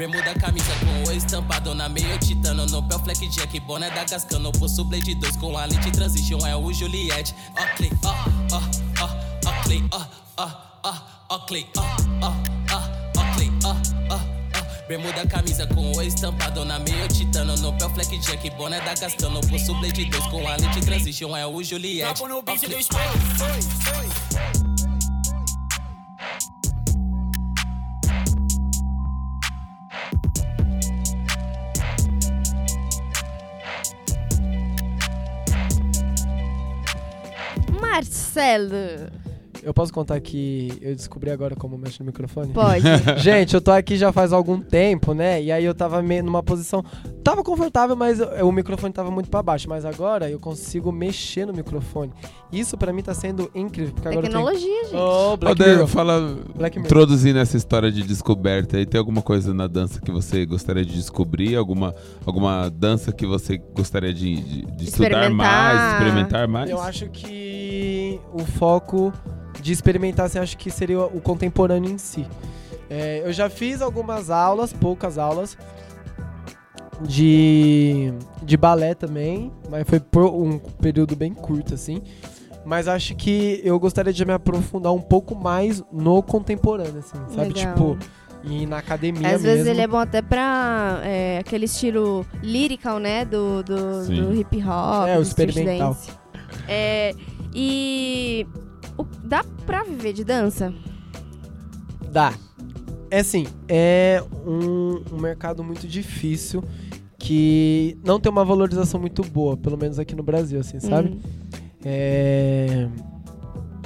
Bermuda, camisa com o estampado na meio titânio No pé Jack, boné da Gascano Pro sub de dois, com a lente transition É o Juliette, ó clique, ó, ó, ó, ó clique, ó, ó, ó, ó clique, ó, ó, ó, ó clique, ó, ó, ó Bermuda, camisa com o estampado na meio titano No pé Jack, boné da Gascano Pulso Blade 2 com a lente transition É o Juliette Trapo no beat do clique, spray Marcelo, Eu posso contar que eu descobri agora como mexe no microfone? pode. Gente, eu tô aqui já faz algum tempo, né? E aí eu tava meio numa posição. Tava confortável, mas eu- o microfone tava muito pra baixo. Mas agora eu consigo mexer no microfone. Isso pra mim tá sendo incrível. Porque agora eu Tecnologia, gente. Oh, Ô, Black Mirror. fala, Black Mirror. introduzindo essa história de descoberta aí, tem alguma coisa na dança que você gostaria de descobrir? Alguma, alguma dança que você gostaria de, de- de estudar mais, experimentar mais? Eu acho que o foco de experimentar, assim, acho que seria o contemporâneo em si. É, eu já fiz algumas aulas, poucas aulas, de, de balé também, mas foi por um período bem curto, assim. Mas acho que eu gostaria de me aprofundar um pouco mais no contemporâneo, assim, sabe? Legal. Tipo, ir na academia Às mesmo. vezes ele é bom até pra é, aquele estilo lyrical, né? Do, do, do hip hop, É, o experimental. É, e o- dá pra viver de dança? Dá. É assim, é um, um mercado muito difícil que não tem uma valorização muito boa, pelo menos aqui no Brasil, assim, sabe? Hum. É...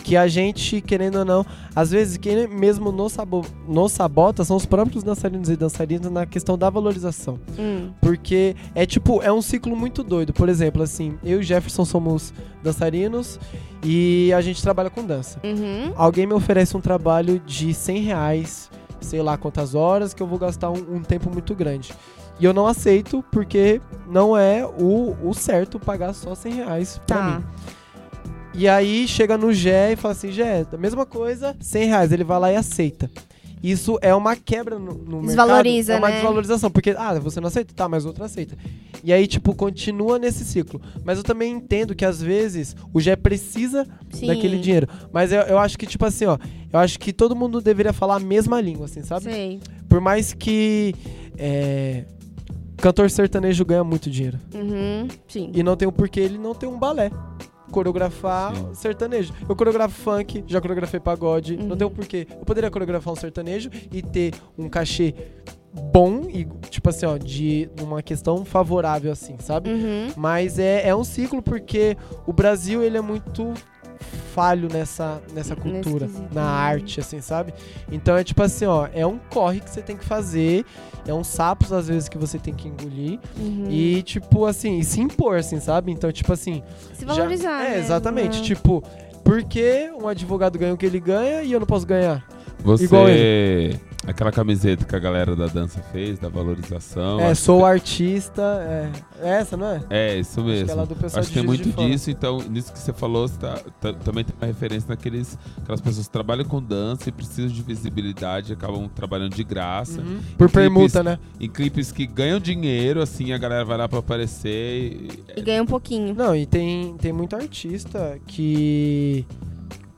Que a gente, querendo ou não, às vezes quem mesmo nos, sabo... nos sabota são os próprios dançarinos e dançarinas na questão da valorização. Hum. Porque é tipo, é um ciclo muito doido. Por exemplo, assim, eu e Jefferson somos dançarinos e a gente trabalha com dança Uhum. alguém me oferece um trabalho de 100 reais, sei lá quantas horas, que eu vou gastar um, um tempo muito grande. E eu não aceito porque não é o, o certo pagar só 100 reais pra Tá. mim. E aí chega no Gé e fala assim, Gé, a mesma coisa, 100 reais. Ele vai lá e aceita. Isso é uma quebra no, no Desvaloriza, mercado. É uma né? desvalorização. Porque, ah, você não aceita? Tá, mas outro aceita. E aí, tipo, continua nesse ciclo. Mas eu também entendo que às vezes o Gé precisa Sim. daquele dinheiro. Mas eu, eu acho que, tipo assim, ó, eu acho que todo mundo deveria falar a mesma língua, assim, sabe? Sei. Por mais que. É, cantor sertanejo ganha muito dinheiro. Uhum. Sim. E não tem o porquê ele não ter um balé. Coreografar Sim. sertanejo. Eu coreografo funk, já coreografei pagode. Uhum. Não tem o porquê. Eu poderia coreografar um sertanejo e ter um cachê bom e, tipo assim, ó, de uma questão favorável, assim, sabe? Uhum. Mas é, é um ciclo porque o Brasil, ele é muito falho nessa, nessa cultura, na arte, assim, sabe? Então é tipo assim, ó, é um corre que você tem que fazer, é uns sapos às vezes que você tem que engolir Uhum. e tipo assim, e se impor, assim, sabe? Então tipo assim, Se já- valorizar. é né? exatamente, Uhum. tipo, por que um advogado ganha o que ele ganha e eu não posso ganhar? Você. Igual Aquela camiseta que a galera da dança fez, da valorização. é, acho sou que- artista, é, é essa, não é? É, isso Acho mesmo. que é Acho que de tem muito disso, então, nisso que você falou, você tá- tá- também tem uma referência naqueles aquelas pessoas que trabalham com dança e precisam de visibilidade, acabam trabalhando de graça. Uhum. Por Clipes- permuta, né? Em clipes que ganham dinheiro, assim, a galera vai lá pra aparecer. e- E ganha um pouquinho. Não, e tem, tem muito artista que.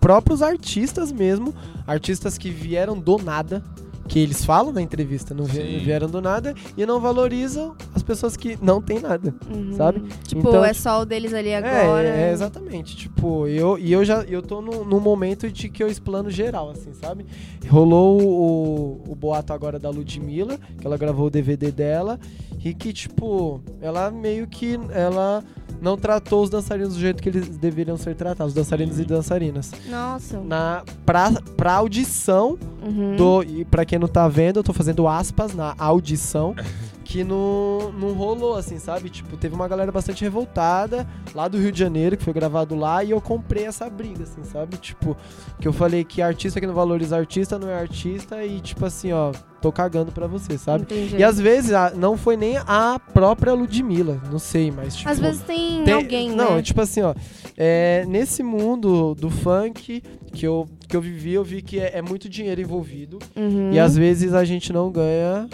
Próprios artistas mesmo, artistas que vieram do nada, que eles falam na entrevista, não Sim. vieram do nada e não valorizam as pessoas que não têm nada. Uhum. Sabe? Tipo, Então, é tipo- só o deles ali agora. É, é, exatamente. Tipo, eu, e eu já eu tô num, num momento de que eu explano geral, assim, sabe? Rolou o, o boato agora da Ludmilla, que ela gravou o DVD dela, e que, tipo, ela meio que. Ela não tratou os dançarinos do jeito que eles deveriam ser tratados, os dançarinos e dançarinas. Nossa. Na, pra, pra audição Uhum. do. E pra quem não tá vendo, eu tô fazendo aspas na audição. Que não, não rolou, assim, sabe? Tipo, teve uma galera bastante revoltada lá do Rio de Janeiro, que foi gravado lá, e eu comprei essa briga, assim, sabe? Tipo, que eu falei que artista que não valoriza artista não é artista, e tipo assim, ó, tô cagando pra você, sabe? Entendi. E às vezes a- não foi nem a própria Ludmilla, não sei, mas tipo. Às vezes tem, Tem- alguém, Não, né? tipo assim, ó. é, nesse mundo do funk que eu, que eu vivi, eu vi que é, é muito dinheiro envolvido. Uhum. E às vezes a gente não ganha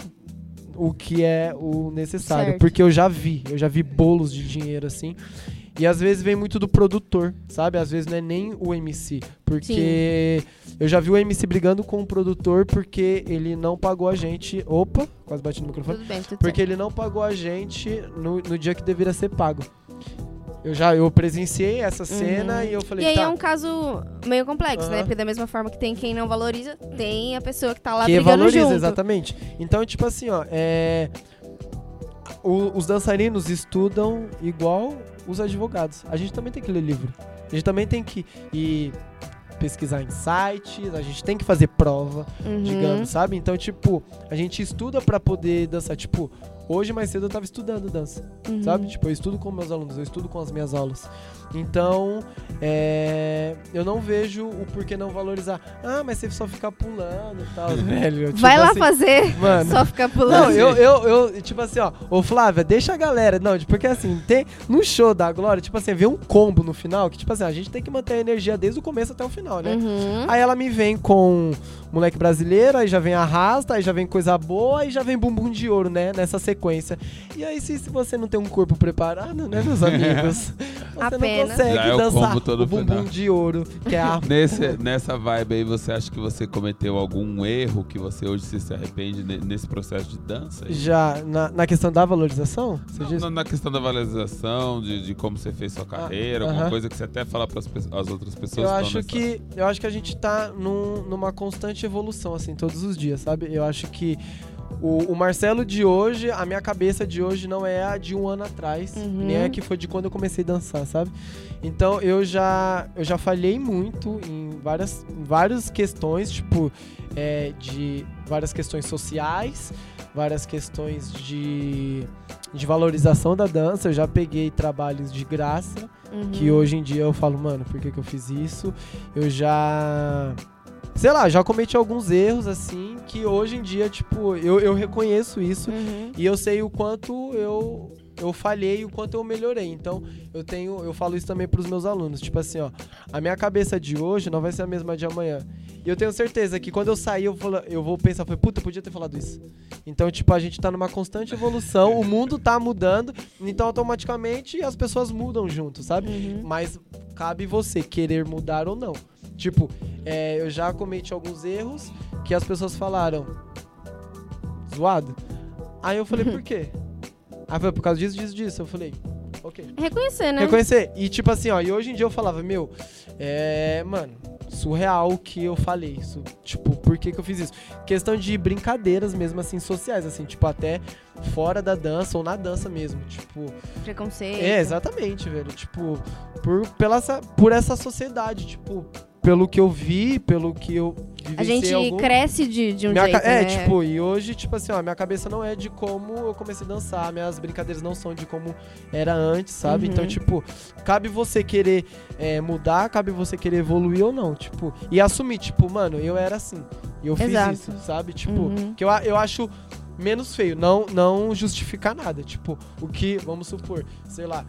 o que é o necessário. Certo. Porque eu já vi, eu já vi bolos de dinheiro assim. E às vezes vem muito do produtor, sabe? Às vezes não é nem o MC. Porque eu já vi o MC brigando com o produtor porque ele não pagou a gente. Opa, quase bati no microfone. Tudo bem, tudo Porque ele não pagou a gente no, no dia que deveria ser pago. Eu já eu presenciei essa cena e eu falei, Uhum. E aí tá, é um caso meio complexo, né? Aham. Porque da mesma forma que tem quem não valoriza, tem a pessoa que tá lá que brigando valoriza, junto. exatamente. Então, tipo assim, ó, é... o- os dançarinos estudam igual os advogados. A gente também tem que ler livro. A gente também tem que ir pesquisar em sites, a gente tem que fazer prova, Uhum. digamos, sabe? Então, tipo, a gente estuda pra poder dançar. Tipo, hoje mais cedo eu tava estudando dança. Uhum. sabe? Tipo, eu estudo com meus alunos, eu estudo com as minhas aulas. Então, é, eu não vejo o porquê não valorizar. Ah, mas você só ficar pulando e tal, velho. tipo Vai lá assim, fazer, Mano. só ficar pulando. Não, eu, eu, eu, tipo assim, ó, ô Flávia, deixa a galera. Não, porque assim, tem. No show da Glória, tipo assim, vem um combo no final, que, tipo assim, a gente tem que manter a energia desde o começo até o final, né? Uhum. Aí ela me vem com moleque brasileiro, aí já vem arrasta, aí já vem coisa boa, aí já vem bumbum de ouro, né? Nessa sequência. E aí, se, se você não tem um corpo preparado, né, meus amigos? Você não Apenas. consegue Já é o dançar combo todo o bumbum final. de ouro, que é a. Nesse, nessa vibe aí, você acha que você cometeu algum erro que você hoje se arrepende ne- nesse processo de dança? aí? Já na, na questão da valorização? Você diz? Na, na questão da valorização, de, de como você fez sua carreira, alguma Ah, aham. coisa que você até fala para as outras pessoas. Eu acho que eu acho que a gente tá num- numa constante evolução assim todos os dias, sabe? Eu acho que o, o Marcelo de hoje, a minha cabeça de hoje não é a de um ano atrás, Uhum. nem a que foi de quando eu comecei a dançar, sabe? Então eu já eu já falhei muito em várias em várias questões, tipo é, de várias questões sociais, várias questões de de valorização da dança. Eu já peguei trabalhos de graça Uhum. que hoje em dia eu falo, mano, por que, que eu fiz isso? Eu já. Sei lá, já cometi alguns erros, assim, que hoje em dia, tipo, eu, eu reconheço isso Uhum. e eu sei o quanto eu, eu falhei e o quanto eu melhorei. Então, eu tenho, eu falo isso também pros meus alunos. Tipo assim, ó, a minha cabeça de hoje não vai ser a mesma de amanhã. E eu tenho certeza que quando eu sair, eu vou, eu vou pensar, foi, puta, eu podia ter falado isso. Então, tipo, a gente tá numa constante evolução, o mundo tá mudando, então automaticamente as pessoas mudam junto, sabe? Uhum. Mas cabe você querer mudar ou não. Tipo, é, eu já cometi alguns erros que as pessoas falaram. Zoado? Aí eu falei, por quê? Aí foi por causa disso, disso, disso. Eu falei, ok. Reconhecer, né? Reconhecer. E tipo assim, ó, e hoje em dia eu falava, meu, é. Mano, surreal o que eu falei. Isso, tipo, por que, que eu fiz isso? Questão de brincadeiras mesmo, assim, sociais, assim, tipo, até fora da dança ou na dança mesmo. Tipo, Preconceito. é, exatamente, velho. Tipo, por, pela, por essa sociedade, tipo, pelo que eu vi, pelo que eu A gente algum- cresce de, de um minha jeito, ca- É, né? tipo, e hoje, tipo assim, ó, minha cabeça não é de como eu comecei a dançar, minhas brincadeiras não são de como era antes, sabe? Uhum. Então, tipo, cabe você querer é, mudar, cabe você querer evoluir ou não, tipo, e assumir, tipo, mano, eu era assim, e eu fiz Exato. isso, sabe? Tipo, Uhum. que eu, eu acho menos feio, não, não justificar nada, tipo, o que, vamos supor, sei lá,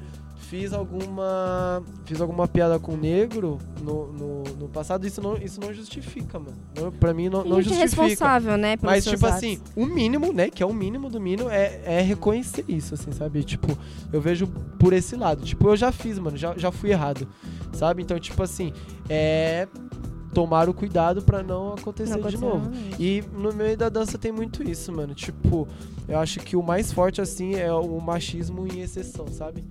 fiz alguma fiz alguma piada com negro no, no, no passado, isso não, isso não justifica, mano. Não, pra mim não, não gente é justifica. responsável, né? Mas, tipo atos. assim, o mínimo, né? Que é o mínimo do mínimo, é, é reconhecer isso, assim, sabe? Tipo, eu vejo por esse lado. Tipo, eu já fiz, mano, já, já fui errado, sabe? Então, tipo assim, é tomar o cuidado pra não acontecer Não de novo. E no meio da dança tem muito isso, mano. Tipo, eu acho que o mais forte, assim, é o machismo em exceção, sabe?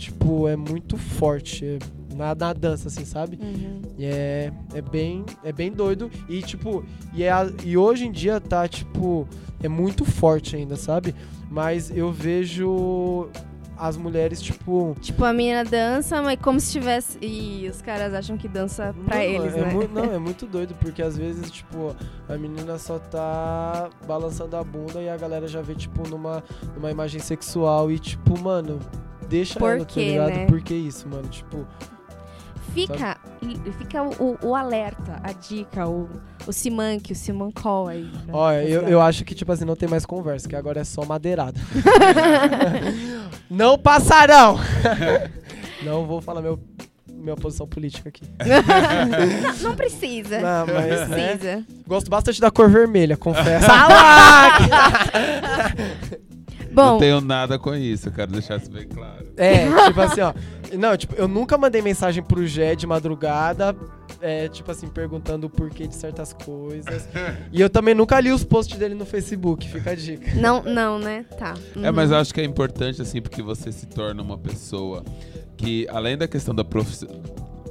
Tipo, é muito forte é, na, na dança, assim, sabe? Uhum. É, é bem é bem doido e tipo e, é, e hoje em dia tá tipo é muito forte ainda sabe mas eu vejo as mulheres tipo Tipo, a menina dança, mas como se tivesse. E os caras acham que dança pra não, eles, é né? mu- não é muito doido porque às vezes tipo a menina só tá balançando a bunda e a galera já vê tipo numa numa imagem sexual e tipo mano deixa Por ela, tá quê, ligado? né? Por que isso, mano? Tipo, Fica, fica o, o alerta, a dica, o, o Simank, o Simancol aí. pra Olha, eu, fazer. eu acho que, tipo assim, não tem mais conversa, que agora é só madeirada. não passarão! não vou falar meu, minha posição política aqui. Não precisa. Não, mas, né, precisa. gosto bastante da cor vermelha, confesso. Bom, Não tenho nada com isso, eu quero deixar isso bem claro. É, tipo assim, ó. Não, tipo, eu nunca mandei mensagem pro Gé de madrugada, é, tipo assim, perguntando o porquê de certas coisas. E eu também nunca li os posts dele no Facebook, fica a dica. não, não, né? Tá. É, mas Uhum. eu acho que é importante, assim, porque você se torna uma pessoa que, além da questão da profi-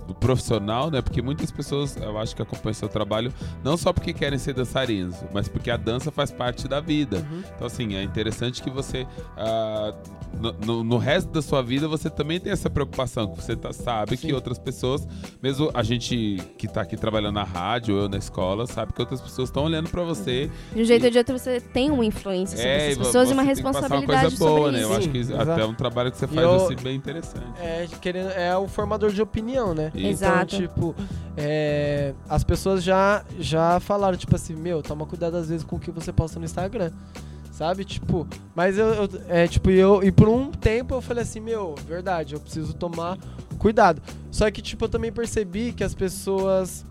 do profissional, né? Porque muitas pessoas, eu acho que acompanham seu trabalho não só porque querem ser dançarinos, mas porque a dança faz parte da vida. Uhum. Então, assim, é interessante que você, ah, no, no- no resto da sua vida, você também tem essa preocupação, que você tá- sabe Sim. que outras pessoas, mesmo a gente que tá aqui trabalhando na rádio, eu na escola, sabe que outras pessoas estão olhando pra você De um jeito ou de outro, você tem uma influência sobre é, essas e pessoas e uma responsabilidade uma coisa boa, sobre né? isso. Eu acho que Sim, até exato. é um trabalho que você E faz eu- assim, bem interessante. É, querendo, é o formador de opinião, né? Isso. Exato. Então, tipo, é, as pessoas já, já falaram, tipo assim, meu, toma cuidado às vezes com o que você posta no Instagram. Sabe? Tipo, mas eu, eu- é, tipo, eu, e por um tempo eu falei assim, meu, verdade, eu preciso tomar cuidado. Só que, tipo, eu também percebi que as pessoas.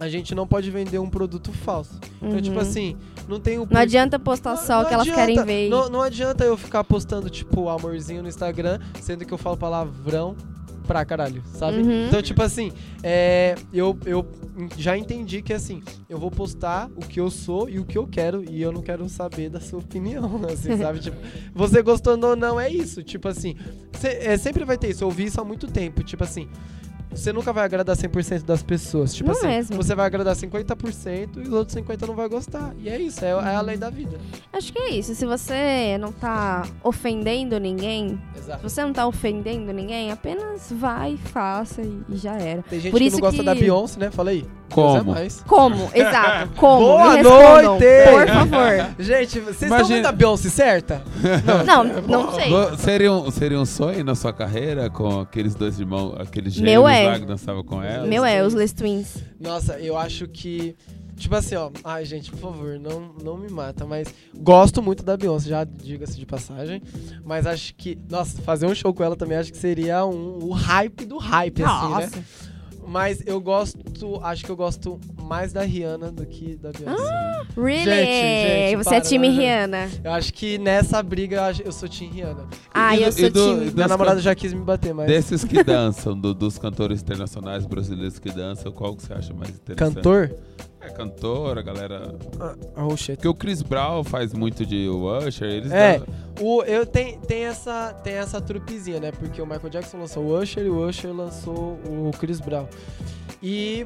A gente não pode vender um produto falso. Então, tipo Uhum. assim, não tem o Não adianta postar não- só o que elas adianta. querem ver. Não, não adianta eu ficar postando, tipo, amorzinho no Instagram, sendo que eu falo palavrão pra caralho, sabe? Uhum. Então, tipo assim, é, eu, eu já entendi que, assim, eu vou postar o que eu sou e o que eu quero, e eu não quero saber da sua opinião, assim, sabe? Tipo, você gostando ou não, é isso. Tipo assim, cê- é, sempre vai ter isso. Eu ouvi isso há muito tempo. Tipo assim, você nunca vai agradar 100% das pessoas. Tipo Não assim, mesmo. você vai agradar 50% e os outros 50% não vai gostar. E é isso, é, é a lei da vida. Acho que é isso. Se você não tá ofendendo ninguém, se Exato. você não tá ofendendo ninguém, apenas vai, faça e, e já era. Tem gente Por que isso não gosta que- da Beyoncé, né? Fala aí. Como? É mais. Como? Exato. Como? Boa noite! Por favor. Gente, vocês estão Imagina- vendo a Beyoncé certa? Não, não sei. Vo- Seria um, seria um sonho na sua carreira com aqueles dois irmãos, aqueles gêmeos Meu é. Que dançavam com ela? Meu é, os Les Twins. Nossa, eu acho que. Tipo assim, ó. Ai, gente, por favor, não, não me mata, mas gosto muito da Beyoncé, já diga-se de passagem. Mas acho que. Nossa, fazer um show com ela também acho que seria um, o hype do hype, assim, né? Mas eu gosto, acho que eu gosto mais da Rihanna do que da Beyoncé. Really? Gente, gente, Você para, é time né? Rihanna. Eu acho que nessa briga eu, acho- eu sou Team Rihanna. Ah, E eu do- sou do- time. Minha namorada já quis me bater, mas. Desses que dançam, do- dos cantores internacionais brasileiros que dançam, qual que você acha mais interessante? Cantor? É cantor, a galera. Oh, shit. Porque o Chris Brown faz muito de Usher, eles É. dão- O, eu tem, tem, essa, tem essa trupezinha, né? Porque o Michael Jackson lançou o Usher e o Usher lançou o Chris Brown. E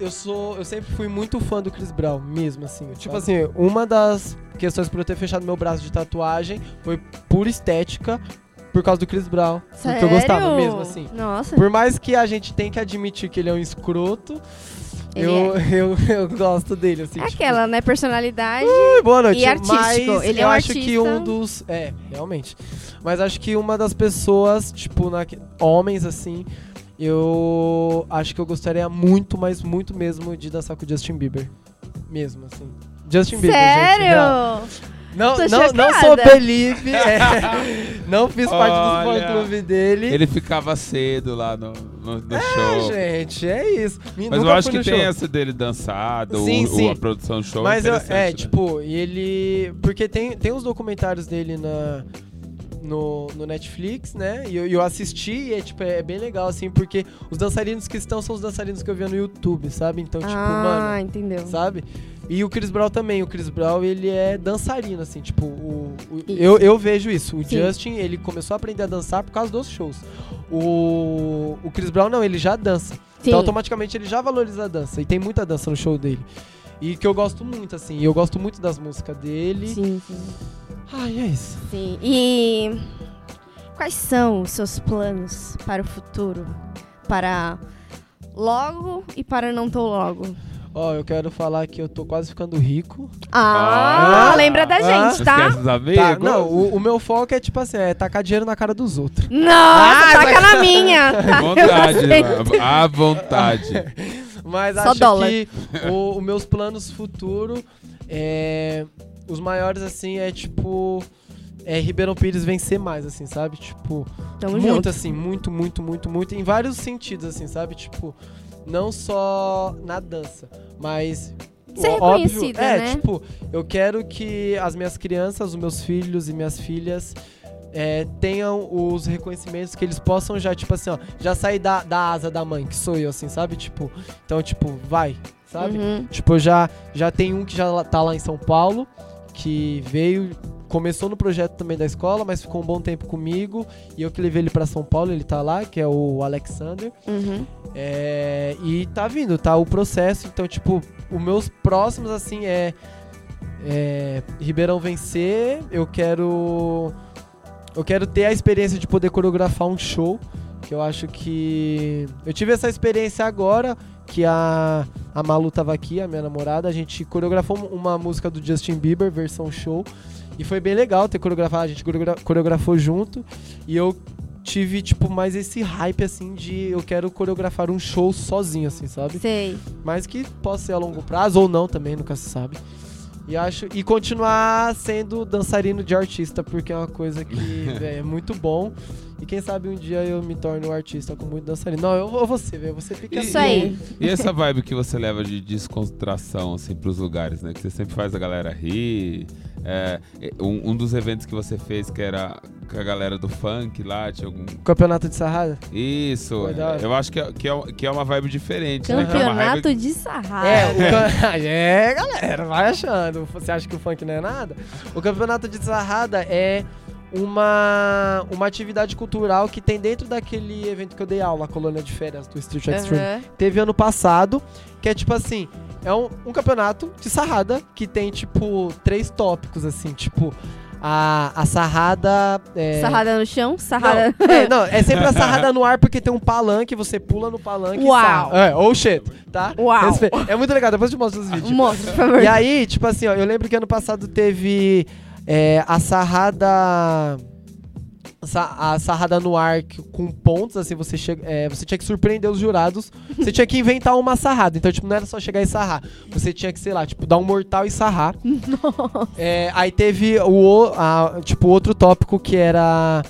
eu sou. Eu sempre fui muito fã do Chris Brown, mesmo, assim. Tipo assim, uma das questões por eu ter fechado meu braço de tatuagem foi por estética, por causa do Chris Brown. Sério? Porque eu gostava mesmo, assim. Nossa. Por mais que a gente tenha que admitir que ele é um escroto, Eu, eu, eu gosto dele, assim. É tipo, aquela, né? Personalidade. Ui, boa noite. E artístico, Mas ele é eu um acho que artista. um dos. É, realmente. Mas acho que uma das pessoas, tipo, na... homens assim, eu acho que eu gostaria muito, mas muito mesmo, de dançar com o Justin Bieber. Mesmo, assim. Justin Bieber, gente. real. Sério? Não, Tô não, não sou Believe. é. não fiz parte do Olha, fã-clube dele. Ele ficava cedo lá no, no, no É, show. gente, é isso. Me- Mas nunca eu acho que no tem show. essa dele dançado, Sim, o, sim. a produção show. Mas eu- interessante, é, né? tipo, e ele. Porque tem, tem uns documentários dele na. No, no Netflix, né? E eu, eu assisti e é, tipo, é bem legal, assim, porque os dançarinos que estão são os dançarinos que eu via no YouTube, sabe? Então, tipo, ah, mano, entendeu. sabe? E o Chris Brown também. O Chris Brown, ele é dançarino, assim, tipo, o, o- eu, eu vejo isso. O Sim. Justin, ele começou a aprender a dançar por causa dos shows. O, o Chris Brown, não, ele já dança. Sim. Então, automaticamente, ele já valoriza a dança. E tem muita dança no show dele. E que eu gosto muito, assim. E eu gosto muito das músicas dele. Sim, sim. Ai, é isso. Sim. E quais são os seus planos para o futuro? Para logo e para não tão logo? Ó, eu quero falar que eu tô quase ficando rico. Ah, Ah, lembra da ah. gente, Não tá? esquece dos amigos. Tá, não, o, o meu foco é, tipo assim, é tacar dinheiro na cara dos outros. Nossa, Ah, taca na minha. tá? Vontade, à vontade. Mas Só acho dólar. que o- os meus planos futuro é. Os maiores, assim, é tipo. É Ribeirão Pires vencer mais, assim, sabe? Tipo. Tamo muito junto. assim, muito, muito, muito, muito. Em vários sentidos, assim, sabe? Tipo, não só na dança, mas. Ser óbvio, reconhecida, é, né? tipo, eu quero que as minhas crianças, os meus filhos e minhas filhas é, tenham os reconhecimentos que eles possam já, tipo assim, ó, já sair da, da asa da mãe, que sou eu, assim, sabe? Tipo, então, tipo, vai, sabe? Uhum. Tipo, eu já, já tem um que já tá lá em São Paulo, que veio, começou no projeto também da escola, mas ficou um bom tempo comigo, e eu que levei ele pra São Paulo, ele tá lá, que é o Alexander. Uhum. É, e tá vindo, tá o processo, então, tipo, os meus próximos, assim, é, é Ribeirão vencer, eu quero eu quero ter a experiência de poder coreografar um show, que eu acho que eu tive essa experiência agora que a a Malu tava aqui, a minha namorada, a gente coreografou uma música do Justin Bieber versão show e foi bem legal ter coreografado, a gente coreogra- coreografou junto e eu tive tipo mais esse hype assim de eu quero coreografar um show sozinho assim, sabe? Sei. Mas que possa ser a longo prazo ou não também, nunca se sabe. E acho e continuar sendo dançarino de artista, porque é uma coisa que véi, é muito bom. E quem sabe um dia eu me torne um artista com muito dançarino. Não, eu, vou ser, velho. Você fica Isso assim. aí. E essa vibe que você leva de descontração, assim, pros lugares, né? Que você sempre faz a galera rir. É, um, um dos eventos que você fez, que era com a galera do funk lá, tinha algum... Campeonato de sarrada? Isso, eu acho que é, que, é, que é uma vibe diferente, né? É Campeonato vibe- de sarrada. É, o can- é, galera, vai achando. Você acha que o funk não é nada? O campeonato de sarrada é uma, uma atividade cultural que tem dentro daquele evento que eu dei aula, a colônia de férias do Street Extreme. Aham. Teve ano passado, que é tipo assim, é um, um campeonato de sarrada que tem, tipo, três tópicos, assim, tipo, a, a sarrada. É... Sarrada no chão, sarrada. Não, é, não, é sempre a sarrada no ar porque tem um palanque, você pula no palanque Uau. e. É, oh shit, tá? Uau. É muito legal, depois eu te mostro os vídeos. Mostra, por favor. E aí, tipo assim, ó, eu lembro que ano passado teve é, a sarrada. sa- A sarrada no ar com pontos, assim, você, chega, é, você tinha que surpreender os jurados. Você tinha que inventar uma sarrada. Então, tipo, não era só chegar e sarrar. Você tinha que, sei lá, tipo, dar um mortal e sarrar. É, aí teve o, o- a- tipo, outro tópico que era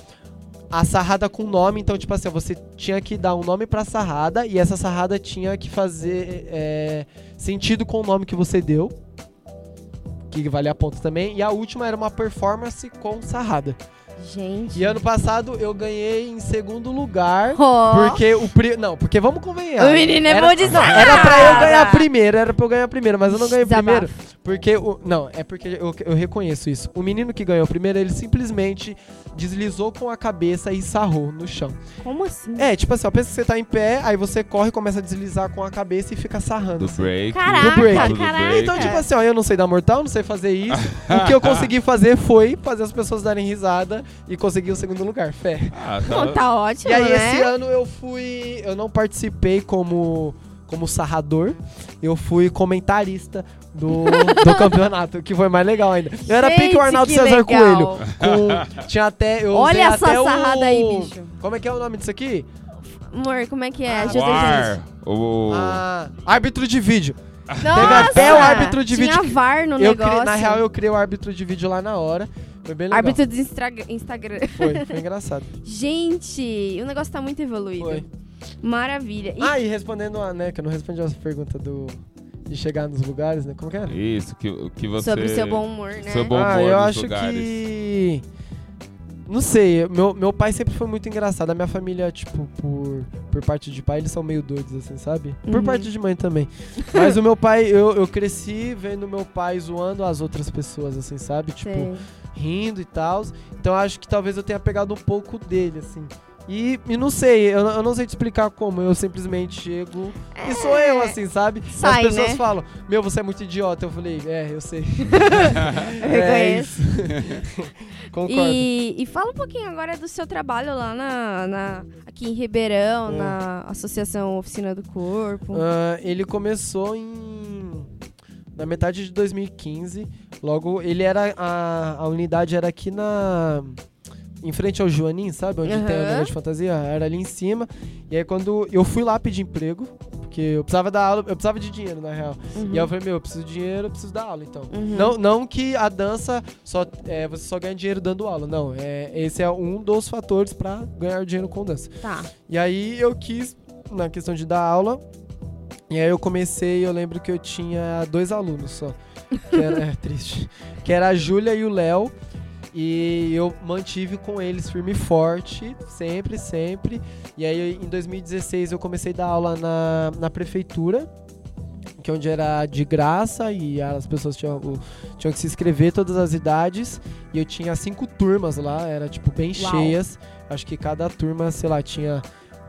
a sarrada com nome, então, tipo assim, você tinha que dar um nome pra sarrada e essa sarrada tinha que fazer é, sentido com o nome que você deu. Que valia ponto também. E a última era uma performance com sarrada. Gente. E ano passado eu ganhei em segundo lugar. Ó. Porque o pri... Não, porque vamos convenhar. O menino é era... bom de Não, era pra eu ganhar primeiro, era pra eu ganhar primeiro, mas eu não ganhei Desabafo. primeiro. Porque o. Não, é porque eu, eu reconheço isso. O menino que ganhou primeiro, ele simplesmente deslizou com a cabeça e sarrou no chão. Como assim? É, tipo assim, ó, pensa que você tá em pé, aí você corre, começa a deslizar com a cabeça e fica sarrando. Do assim. break. Caraca, Do break. caraca. Então, tipo assim, ó, eu não sei dar mortal, não sei fazer isso. o que eu consegui fazer foi fazer as pessoas darem risada e conseguir o segundo lugar. Fé. Ah, Não, tá ótimo, E aí, né? esse ano eu fui. Eu não participei como, como sarrador, eu fui comentarista do, do campeonato, que foi mais legal ainda. Eu era Gente, pique o Arnaldo César legal. Coelho. Com, tinha até. Eu Olha essa até o- sarrada aí, bicho. Como é que é o nome disso aqui? Amor, como é que é? Ah, Jesus, War. O... Ah, árbitro de vídeo. Jesus. Teve até o Nossa, árbitro de Tinha vídeo. VAR no Eu negócio. criei- na real, eu criei o árbitro de vídeo lá na hora. Foi bem legal. Árbitro do Instra- Instagram. Foi, foi engraçado. Gente, o negócio tá muito evoluído. Foi. Maravilha. E Ah, e respondendo a, né, que eu não respondi a pergunta do de chegar nos lugares, né? Como que era? Isso, que, que você... sobre o seu bom humor, né? Seu bom ah, humor eu nos acho lugares. que não sei, meu, meu pai sempre foi muito engraçado. A minha família, tipo, por, por parte de pai, eles são meio doidos, assim, sabe? Por Uhum. parte de mãe também. Mas o meu pai, eu, eu cresci vendo meu pai zoando as outras pessoas, assim, sabe? Tipo, Sei. rindo e tal. Então acho que talvez eu tenha pegado um pouco dele, assim. E, e não sei, eu, não- eu não sei te explicar como, eu simplesmente chego e sou eu, assim, sabe? Sai, As pessoas né? falam, meu, você é muito idiota. Eu falei, é, eu sei. Eu é reconheço. Concordo. E, e fala um pouquinho agora do seu trabalho lá na, na- aqui em Ribeirão, É. na Associação Oficina do Corpo. Ah, ele começou em. Na metade de 2015. Logo, ele era. A, a unidade era aqui na. Em frente ao Joanim, sabe? Onde tem o negócio de fantasia. Era ali em cima. E aí, quando eu fui lá pedir emprego, porque eu precisava dar aula, eu precisava de dinheiro, na real. Uhum. E aí eu falei, meu, eu preciso de dinheiro, eu preciso dar aula, então. Uhum. Não, não que a dança só é, você só ganha dinheiro dando aula, não. É, esse é um dos fatores pra ganhar dinheiro com dança. Tá. E aí eu quis, na questão de dar aula, e aí eu comecei, eu lembro que eu tinha dois alunos só. Que era é, triste. Que era a Júlia e o Léo. E eu mantive com eles firme e forte, sempre, sempre. E aí em 2016 eu comecei a dar aula na, na prefeitura, que é onde era de graça e as pessoas tinham, tinham que se inscrever, todas as idades. E eu tinha cinco turmas lá, era tipo bem Uau. cheias. Acho que cada turma, sei lá, tinha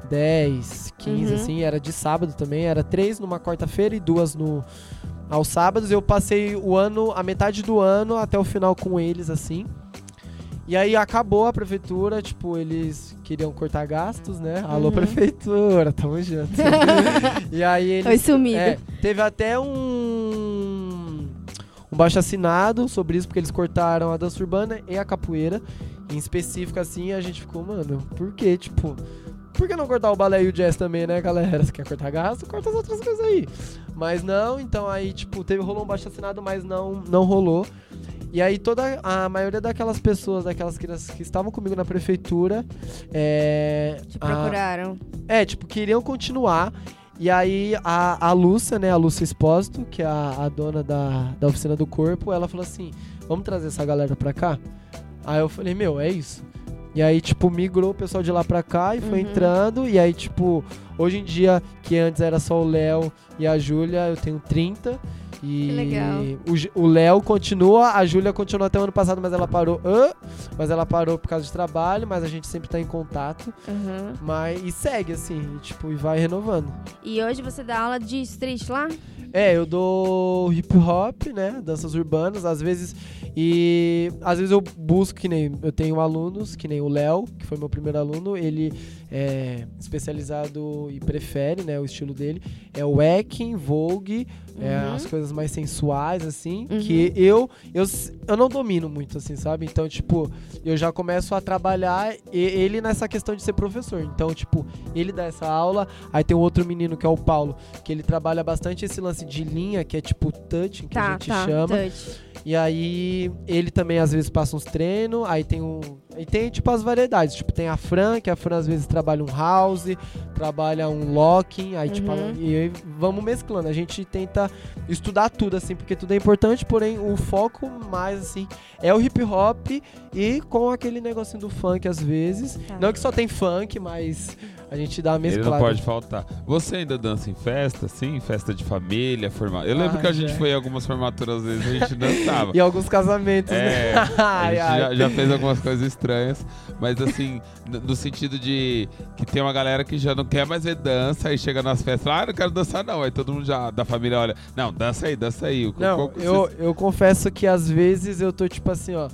10, 15, Uhum. assim. Era de sábado também, era três numa quarta-feira e duas no aos sábados. Eu passei o ano, a metade do ano até o final com eles, assim. E aí acabou a prefeitura, tipo, eles queriam cortar gastos, né? Alô, Uhum. prefeitura, tamo junto. e aí eles. Foi sumido. É, teve até um. Um baixo assinado sobre isso, porque eles cortaram a dança urbana e a capoeira. Em específico, assim, a gente ficou, mano, por quê? Tipo, por que não cortar o balé e o jazz também, né, galera? Você quer cortar gasto? Corta as outras coisas aí. Mas não, então aí, tipo, teve, rolou um baixo assinado, mas não, não rolou. E aí toda a maioria daquelas pessoas, daquelas crianças que estavam comigo na prefeitura, é, Te a- procuraram. é, tipo, queriam continuar. E aí a, a Lúcia, né, a Lúcia Espósito, que é a, a dona da, da oficina do corpo, ela falou assim: vamos trazer essa galera pra cá? Aí eu falei, meu, é isso. E aí, tipo, migrou o pessoal de lá pra cá e foi Uhum. entrando. E aí, tipo, hoje em dia, que antes era só o Léo e a Júlia, eu tenho 30. E Que legal. o Léo continua, a Júlia continuou até o ano passado, mas ela parou. Hã? mas ela parou por causa de trabalho, mas a gente sempre tá em contato. Uhum. Mas e segue assim, e, tipo, e vai renovando. E hoje você dá aula de street lá? É, eu dou hip hop, né? Danças urbanas, às vezes. E às vezes eu busco, que nem. Eu tenho alunos, que nem o Léo, que foi meu primeiro aluno, ele é especializado e prefere, né? O estilo dele. É o Wacking, Vogue, é, Uhum. as coisas mais sensuais, assim. Uhum. Que eu, eu. Eu não domino muito, assim, sabe? Então, tipo, eu já começo a trabalhar ele nessa questão de ser professor. Então, tipo, ele dá essa aula. Aí tem um outro menino que é o Paulo, que ele trabalha bastante esse lance de linha, que é tipo touching, que a Tá, gente tá. chama. Touch. E aí ele também às vezes passa uns treinos. Aí tem um. E tem, tipo, as variedades. Tipo, tem a Fran, que a Fran às vezes trabalha um house, trabalha um locking, aí, tipo, Uhum. ela- e aí vamos mesclando. A gente tenta estudar tudo, assim, porque tudo é importante, porém o foco mais, assim, é o hip hop e com aquele negocinho do funk, às vezes. Tá. Não que só tem funk, mas a gente dá uma Ele mesclada. não pode faltar. Você ainda dança em festa, sim? Festa de família, forma... Eu lembro Ah, que a gente já. foi em algumas formaturas, às vezes a gente dançava. E alguns casamentos, É, né? a ai, gente ai. já, já fez algumas coisas estranhas, mas assim, no, sentido de que tem uma galera que já não quer mais ver dança, aí chega nas festas, ah, não quero dançar não, aí todo mundo já, da família olha, não, dança aí, dança aí. O- Não, eu, eu confesso que às vezes eu tô tipo assim, ó.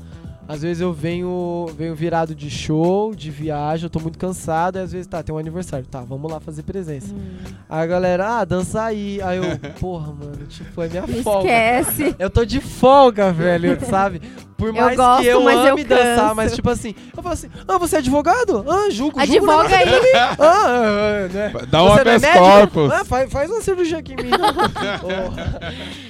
Às vezes eu venho, venho virado de show, de viagem, eu tô muito cansado, e às vezes tá, tem um aniversário, tá, vamos lá fazer presença. Hum, Aí a galera, ah, dança aí. Aí eu, porra, mano, tipo, é minha me folga. esquece. Eu tô de folga, velho, sabe? Por mais gosto, que eu mas eu ame dançar, canso. mas tipo assim, eu falo assim, ah, você é advogado? Ah, julgo, julgo. Advoga né? aí. Ah, ah, ah, né? Dá um é habeas médico? corpus. Ah, faz, faz uma cirurgia aqui em mim.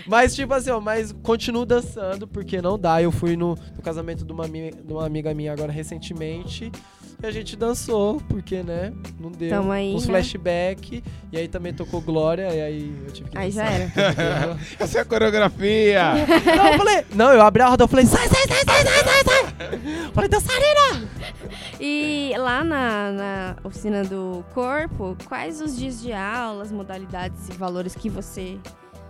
Mas, tipo assim, ó, mas continuo dançando, porque não dá. Eu fui no, no casamento de uma, de uma amiga minha agora recentemente. E a gente dançou, porque, né? Não deu. Tamo aí, Uns né? flashback. E aí também tocou Glória. E aí eu tive que Aí já dançar. era. Essa é a coreografia! Não, eu falei. Não, eu abri a roda, eu falei, sai, sai, sai, sai, sai, sai, sai. Falei, dançarina! E lá na, na oficina do corpo, quais os dias de aula, as modalidades e valores que você,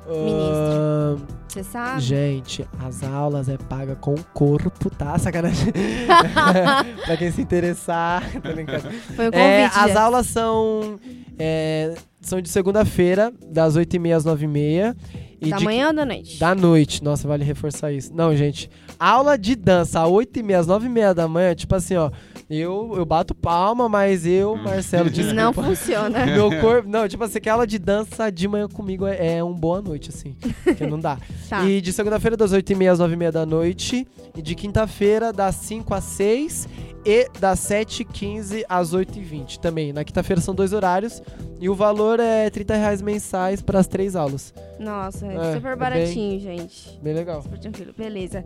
Ahn, você sabe? Gente, as aulas é paga com o corpo, tá? Sacanagem. pra quem se interessar, tá brincando. Foi o convite. É, as já. aulas são, é, são de segunda-feira, das 8h30 às 9h30. E da manhã ou da noite? Da noite. Nossa, vale reforçar isso. Não, gente. Aula de dança, às 8h30, às 9h30 da manhã, tipo assim, ó. Eu, eu bato palma, mas eu, Marcelo, desculpa. Não funciona. Meu corpo. Não, tipo assim, que aula de dança de manhã comigo é, é um boa noite, assim. Porque não dá. Tá. E de segunda-feira, das 8h30 às 9h30 da noite. E de quinta-feira, das 5 às 6 e das 7h15 às 8h20 também. Na quinta-feira são dois horários. E o valor é 30 reais mensais para as três aulas. Nossa, é, É, é super bem- baratinho, gente. Bem legal. Super tranquilo. Beleza.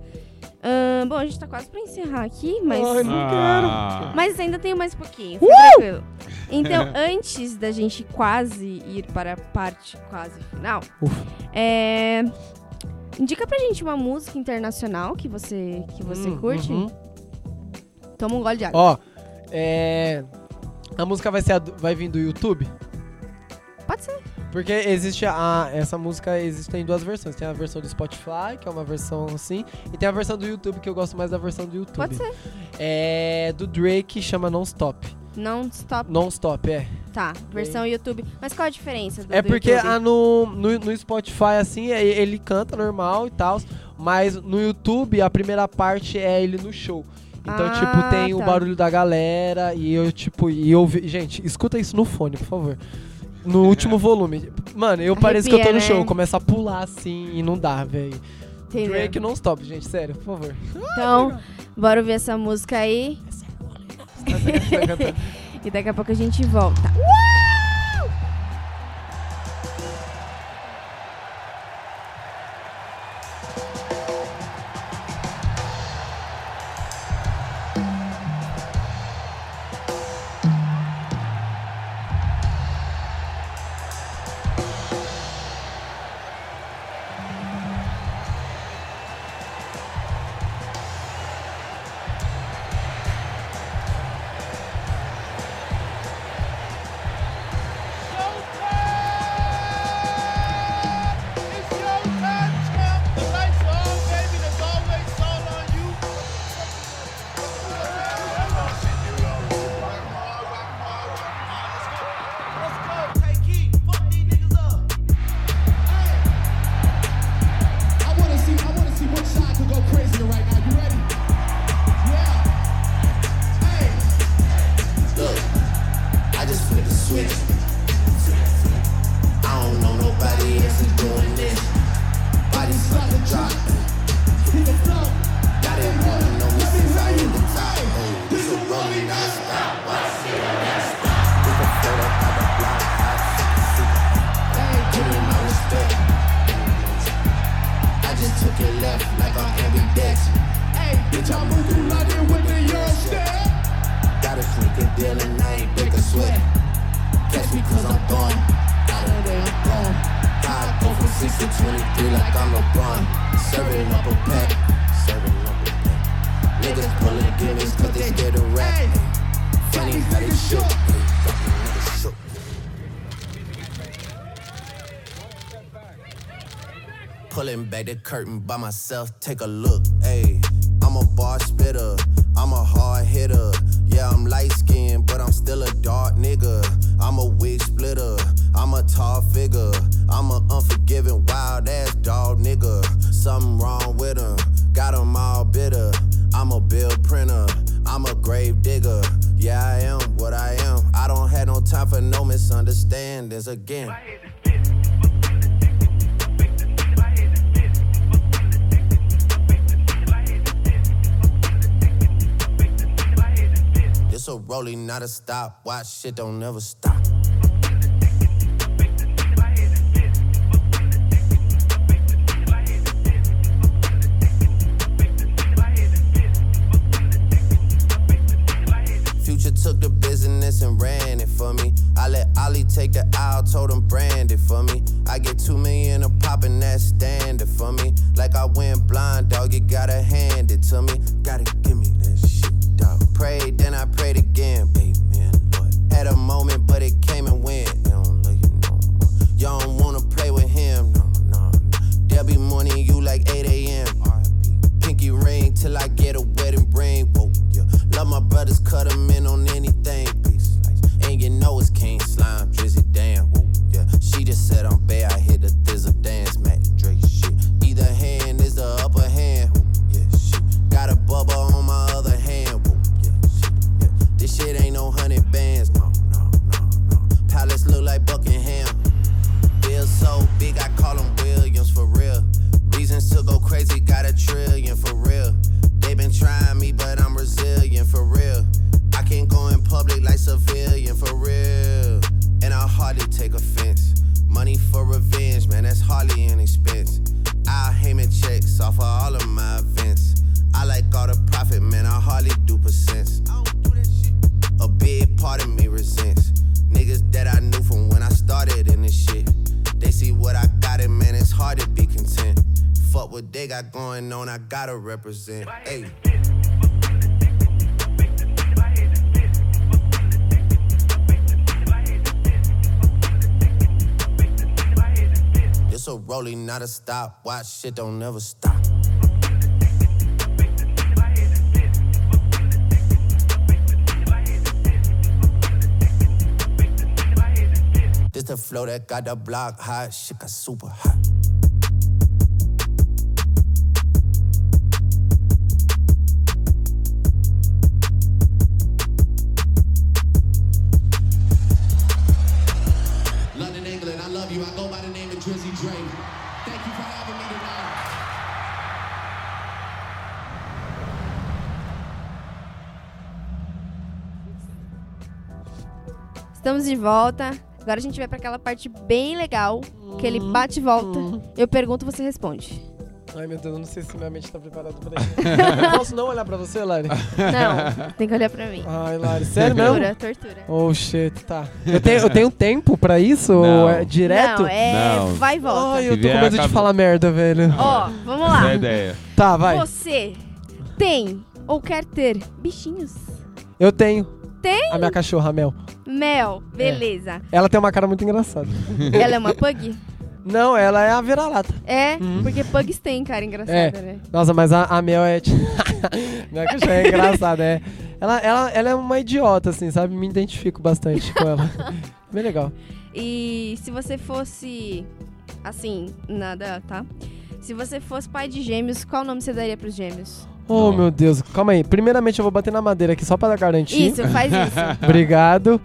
Bom, a gente tá quase pra encerrar aqui, mas. Ai, não Ah. Mas ainda tem mais pouquinho, Uh! Então, antes da gente quase ir para a parte quase final, Ufa. é, indica pra gente uma música internacional que você, que você Hum, curte. uhum. Toma um gole de água. Ó, é. A música vai, ser a do- vai vir do YouTube? Pode ser. Porque existe a. Essa música existe em duas versões. Tem a versão do Spotify, que é uma versão assim, e tem a versão do YouTube, que eu gosto mais da versão do YouTube. Pode ser. É do Drake, chama Non Stop. Não stop. Non Stop, é. Tá, versão YouTube. Mas qual a diferença do É do porque YouTube? a no, no, no Spotify, assim, é- ele canta normal e tal, mas no YouTube a primeira parte é ele no show. Então, Ah, tipo, tem o tá. barulho da galera e eu, tipo, e eu vi- Gente, escuta isso no fone, por favor. No último volume. Mano, eu pareço que eu tô no show, né? começo a pular assim e não dá, velho. Drake não stop, gente, sério, por favor. Então, bora ouvir essa música aí. e daqui a pouco a gente volta. real the curtain by myself, take a look. Stop. Watch shit don't never stop. Represent. Hey. It's a rolling, not a stop. Watch shit don't never stop. This the flow that got the block hot. Shit got super hot. Estamos de volta. Agora a gente vai pra aquela parte bem legal, que ele bate e volta. Eu pergunto, você responde. Ai, meu Deus, eu não sei se minha mente tá preparada pra isso. Posso não olhar pra você, Lari? Não, tem que olhar pra mim. Ai, Lari, sério mesmo? Tortura, tortura. Oh, shit, tá. Eu tenho, eu tenho tempo pra isso? Não. Ou é direto? Não, é Não. vai e volta. Ai, eu Se tô com vier, medo de falar merda, velho. Ó, vamos Essa é a lá. ideia. Tá, vai. Você tem ou quer ter bichinhos? Eu tenho. Tem? A minha cachorra, a Mel. Mel, beleza. Ela tem uma cara muito engraçada. Ela é uma pug? Não, ela é a vira-lata. É, porque pugs tem cara engraçada, É. né? Nossa, mas a, a Mel é. minha cachorra é engraçada, é. Ela, ela, ela é uma idiota, assim, sabe? Me identifico bastante com ela. Bem legal. E se você fosse. Assim, nada, tá? Se você fosse pai de gêmeos, qual nome você daria pros gêmeos? Oh, meu Deus. Calma aí. Primeiramente, eu vou bater na madeira aqui só pra garantir. Isso, faz isso. Obrigado.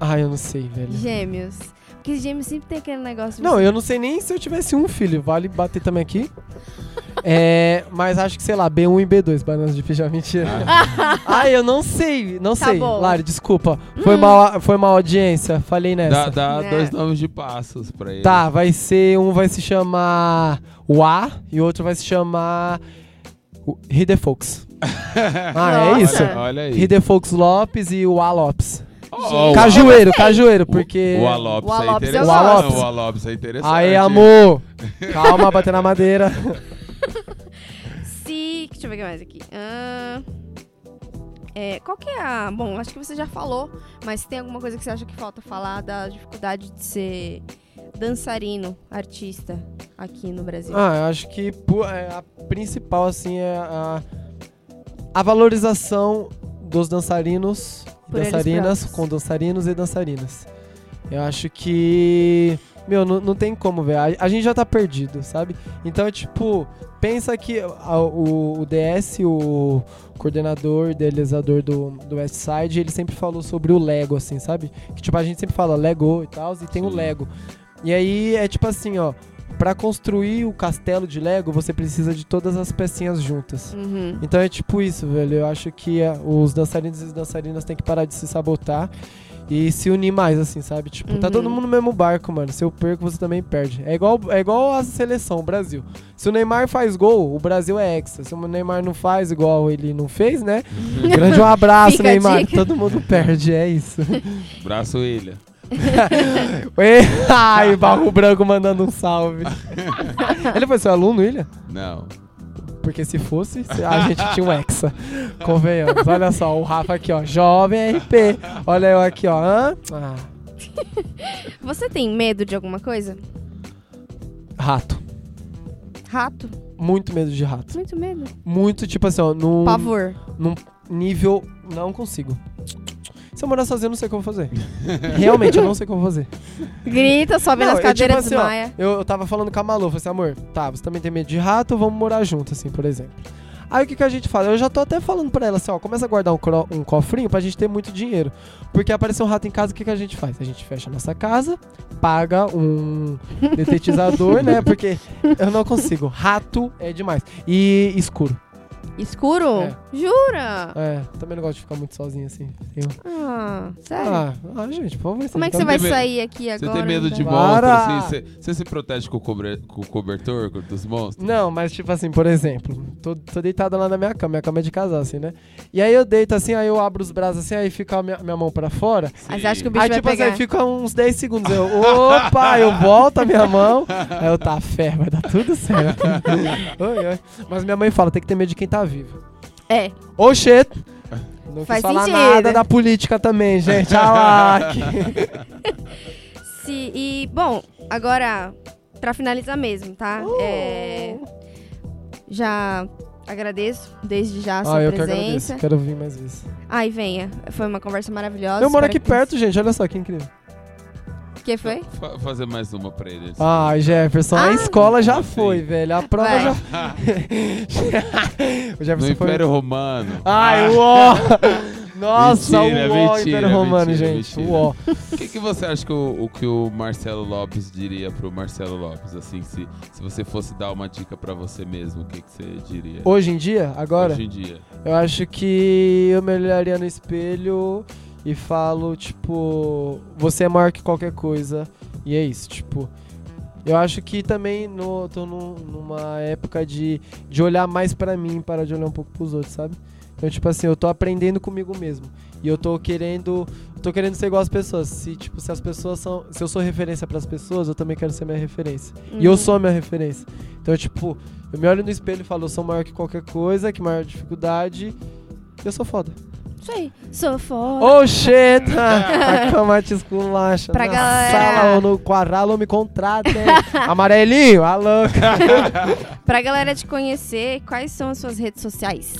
Ai, eu não sei, velho. Gêmeos. Porque gêmeos sempre tem aquele negócio. de Não, você- eu não sei nem se eu tivesse um filho. Vale bater também aqui. É, mas acho que, sei lá, B1 e B2, bananas de feijão, mentira. Ai, eu não sei, não Tá sei. bom. Lari, desculpa. Foi, Hum. mal, foi mal audiência, falei nessa. Dá, dá É. dois nomes de passos pra ele. Tá, vai ser, um vai se chamar Wa e o outro vai se chamar o Hidefox. Ah, é isso. Olha aí. Ridefolks Lopes e o A Lopes. Oh, o- Cajueiro, cajueiro, porque... O Alopes O é Alopes eu interessante. O Alopes é interessante. Aí, amor. Calma, bater na madeira. Se. Deixa eu ver o que mais aqui. Ah, é, qual que é a. Bom, acho que você já falou, mas tem alguma coisa que você acha que falta falar da dificuldade de ser dançarino, artista aqui no Brasil? Ah, eu acho que é, a principal, assim, é a, a valorização dos dançarinos e Por dançarinas com dançarinos e dançarinas. Eu acho que. Meu, não, não tem como, velho. A, a gente já tá perdido, sabe? Então, tipo, pensa que a- o, o DS, o coordenador, idealizador do, do Westside, ele sempre falou sobre o Lego, assim, sabe? Que, tipo, a gente sempre fala Lego e tal, e tem o Sim. Lego. E aí é tipo assim, ó. Pra construir o castelo de Lego, você precisa de todas as pecinhas juntas. Uhum. Então é tipo isso, velho. Eu acho que é, os dançarinos e as dançarinas têm que parar de se sabotar e se unir mais, assim, sabe? Tipo, tá Uhum. todo mundo no mesmo barco, mano. Se eu perco, você também perde. É igual, é igual a seleção, o Brasil. Se o Neymar faz gol, o Brasil é hexa. Se o Neymar não faz igual ele não fez, né? Grande um abraço, Neymar. Todo mundo perde, é isso. Braço Ilha. Ai, Barro Branco mandando um salve. ele foi seu aluno, William? Não. Porque se fosse, a gente tinha um Hexa. Convenhamos. Olha só, o Rafa aqui, ó. Jovem RP. Olha eu aqui, ó. Hã? Ah, Você tem medo de alguma coisa? rato. Rato? Muito medo de rato. Muito medo. Muito, tipo assim, ó. Num, Pavor. num nível. Não consigo. Se eu morar sozinho, eu não sei o que eu vou fazer. Realmente, eu não sei o que eu vou fazer. Grita, sobe Não, nas eu, cadeiras, tipo assim, ó, eu, eu tava falando com a Malu, falei assim, amor, tá, você também tem medo de rato, vamos morar junto, assim, por exemplo. Aí o que, que a gente faz? Eu já tô até falando pra ela assim, ó, começa a guardar um, cro- um cofrinho pra gente ter muito dinheiro. Porque aparecer um rato em casa, o que, que a gente faz? A gente fecha a nossa casa, paga um detetizador, né? Porque eu não consigo. Rato é demais. E escuro. Escuro? É. Jura? É, também não gosto de ficar muito sozinho assim. Tenho- Ah, sério? Ah, ah, gente, por favor. Como é que tá- você vai medo- sair aqui Você agora? tem medo de ainda? monstro, Para! assim? Você, você se protege com o, cobre- com o cobertor dos monstros? Não, mas tipo assim, por exemplo, tô, tô deitado lá na minha cama, minha cama é de casal, assim, né? E aí eu deito assim, aí eu abro os braços assim, aí fica a minha, minha mão pra fora. Aí você acha que o bicho aí vai tipo assim, pegar? aí fica uns 10 segundos. Eu, opa, eu volto a minha mão. Aí eu, tá, fé, vai dar tudo certo. oi, oi. Mas minha mãe fala, tem que ter medo de quem tá vivo. É. Ô, shit! Não Faz falar sentido. nada da política também, gente. Ah que- Se, e, bom, agora, pra finalizar mesmo, tá? É, já agradeço desde já a sua Ah, eu que presença. agradeço. Quero vir mais vezes. Ai, venha. Foi uma conversa maravilhosa. Eu moro aqui que- perto, gente. Olha só que incrível. que foi? Fa- fazer mais uma pra ele. Ai, Jefferson, a Ah. escola já Sim. foi, velho. A prova Vai. já. o No Jefferson foi. Império Romano. Ai, uó! Nossa, Mentira, uó, mentira, Império Romano, mentira, gente. Uó. O que, que você acha que o, o que o Marcelo Lopes diria pro Marcelo Lopes? Assim, se, se você fosse dar uma dica pra você mesmo, o que, que você diria? Hoje em dia, agora, Hoje em dia. eu acho que eu me olharia no espelho e falo, tipo, você é maior que qualquer coisa. E é isso, tipo. Eu acho que também no, tô num- numa época de, de olhar mais pra mim, parar de olhar um pouco pros outros, sabe? Então, tipo assim, eu tô aprendendo comigo mesmo. E eu tô querendo. Tô querendo ser igual às pessoas. Se, tipo, se as pessoas são. Se eu sou referência pras pessoas, eu também quero ser minha referência. E eu Uhum. sou a minha referência. Então, tipo, eu me olho no espelho e falo, eu sou maior que qualquer coisa, que maior dificuldade. E eu sou foda. Isso aí. Sou foda. Oh shit! a cama te esculacha. Pra Na galera- sala ou no quadralo me contratem. Amarelinho, a louca. Pra galera te conhecer, quais são as suas redes sociais?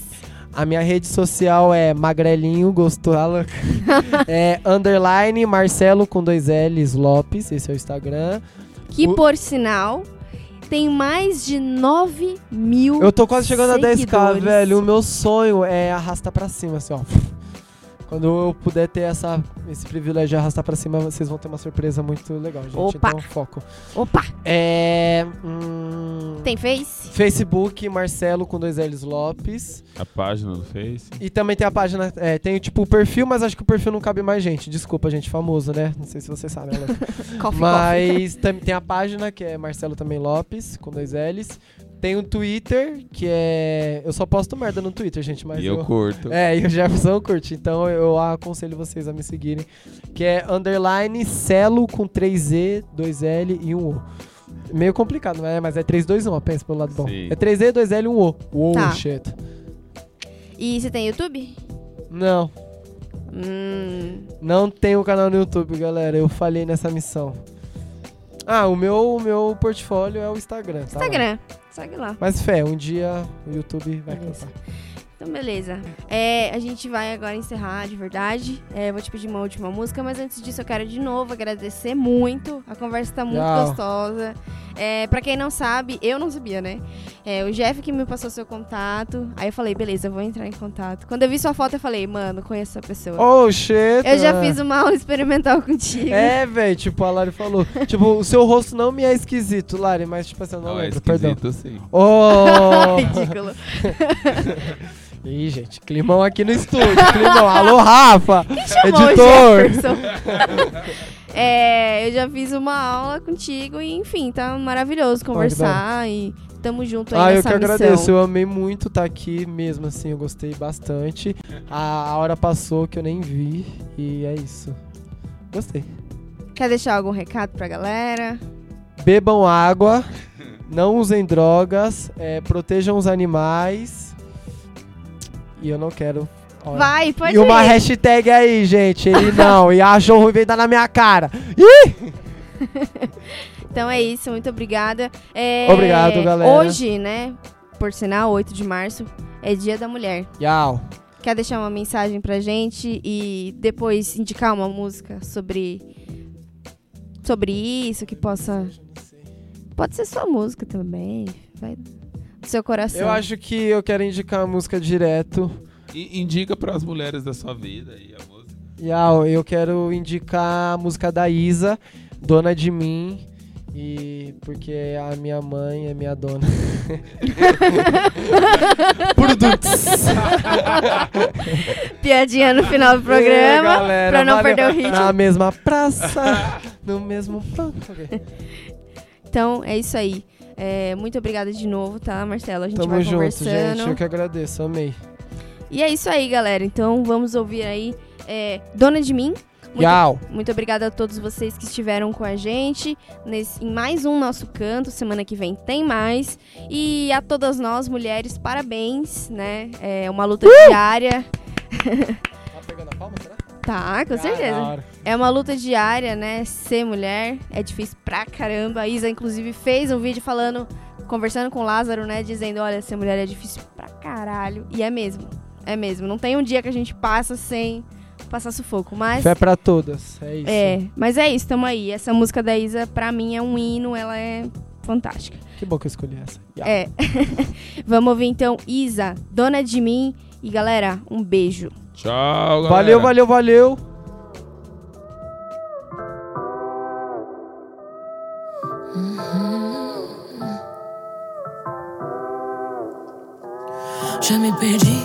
A minha rede social é magrelinho, gostou, a louca. é underline Marcelo com dois L's Lopes, esse é o Instagram. Que, O- por sinal, tem mais de 9 mil Eu tô quase chegando a 10k, seguidores. velho. O meu sonho é arrastar pra cima, assim, ó. Quando eu puder ter essa, esse privilégio de arrastar pra cima, vocês vão ter uma surpresa muito legal, gente. Opa. Então, foco. Opa! É. hum, Tem Face? Facebook, Marcelo com dois L's Lopes. A página do Face. E também tem a página. É, tem tipo o perfil, mas acho que o perfil não cabe mais gente. Desculpa, gente, famoso, né? Não sei se vocês sabem. né? Coffee, Mas tam- tem a página que é Marcelo também Lopes, com dois L's. Tem um Twitter, que é. Eu só posto merda no Twitter, gente, mas. E eu curto. É, e o Jefferson curte. Então eu aconselho vocês a me seguirem. Que é underline Celo com 3E, 2L e 1O. Meio complicado, né? Mas é 3, 2, 1, ó, pensa pelo lado bom. Sim. É 3E, 2L e 1O. Uou, Tá. shit. E você tem YouTube? Não, Hum, não tenho canal no YouTube, galera. Eu falhei nessa missão. Ah, o meu, o meu portfólio é o Instagram. tá lá. Segue lá. Mas fé, um dia o YouTube vai Beleza. cantar. Então, beleza. É, a gente vai agora encerrar de verdade. É, eu vou te pedir uma última música, mas antes disso eu quero de novo agradecer muito. A conversa tá muito Tchau. gostosa. É, pra quem não sabe, eu não sabia, né? É, o Jeff que me passou seu contato. Aí eu falei, beleza, eu vou entrar em contato. Quando eu vi sua foto, eu falei, mano, conheço essa pessoa. Oh, shit! eu já mano. fiz uma aula experimental contigo. É, velho, tipo, a Lari falou. tipo, o seu rosto não me é esquisito, Lari, mas tipo assim, eu não Não, é lembro, perdão. esquisito, sim. Oh! Ridículo. Ih, gente, climão aqui no estúdio, climão. Alô, Rafa! Editor! É, eu já fiz uma aula contigo e, enfim, tá maravilhoso conversar e tamo junto aí Ah, eu que missão. agradeço, eu amei muito estar aqui mesmo, assim, eu gostei bastante. A, a hora passou que eu nem vi e é isso. Gostei. Quer deixar algum recado pra galera? Bebam água, não usem drogas, é, protejam os animais. E eu não quero. olha. Vai, pode E uma ir. hashtag aí, gente. Ele não. E achou ruim veio dar na minha cara. Ih! Então é isso, muito obrigada. É, Obrigado, galera. Hoje, né, por sinal, 8 de março, é Dia da Mulher. Yau. Quer deixar uma mensagem pra gente e depois indicar uma música sobre sobre isso que possa Pode ser sua música também, vai do seu coração. Eu acho que eu quero indicar a música direto. E indica para as mulheres da sua vida aí a música. Yau, eu quero indicar a música da Isa, Dona de Mim. E porque a minha mãe é minha dona. Produtos. Piadinha no final do programa, É, galera, pra não valeu. perder o ritmo. Na mesma praça, no mesmo plano. Ok. Então, é isso aí. É, muito obrigada de novo, tá, Marcelo? A gente Tamo vai junto, conversando. gente. Eu que agradeço, amei. E é isso aí, galera. Então, vamos ouvir aí é, Dona de Mim. Muito, Yau. muito obrigada a todos vocês que estiveram com a gente nesse, em mais um Nosso Canto. Semana que vem tem mais. E a todas nós, mulheres, parabéns, né? É uma luta diária. Tá pegando a palma, será? Tá, com certeza. É uma luta diária, né? Ser mulher é difícil pra caramba. A Isa, inclusive, fez um vídeo falando, conversando com o Lázaro, né? Dizendo: olha, ser mulher é difícil pra caralho. E é mesmo. É mesmo. Não tem um dia que a gente passa sem passar sufoco. Mas. Fé pra todas. É isso. É, mas é isso, tamo aí. Essa música da Isa, pra mim, é um hino, ela é fantástica. Que bom que eu escolhi essa. Yau. É. Vamos ouvir então Isa, Dona de Mim. E galera, um beijo. Tchau, galera. Valeu, valeu, valeu. Já me perdi,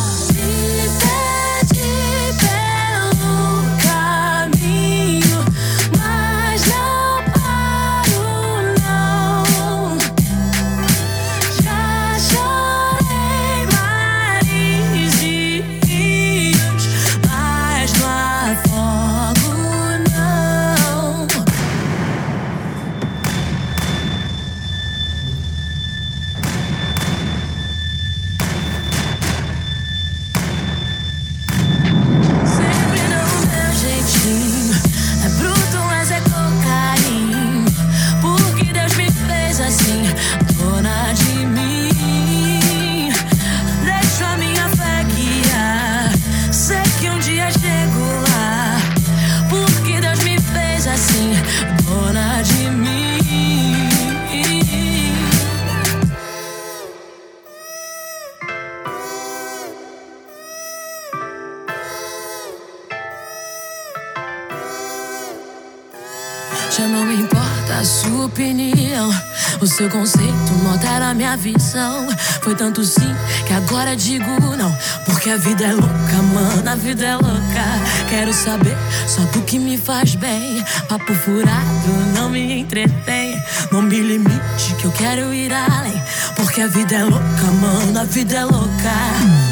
A vida é louca, mano, a vida é louca. Quero saber só do que me faz bem. Papo furado não me entretém. Não me limite que eu quero ir além. Porque a vida é louca, mano, a vida é louca.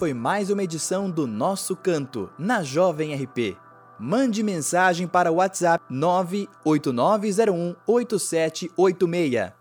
Foi mais uma edição do Nosso Canto, na Jovem RP. Mande mensagem para o WhatsApp 989018786.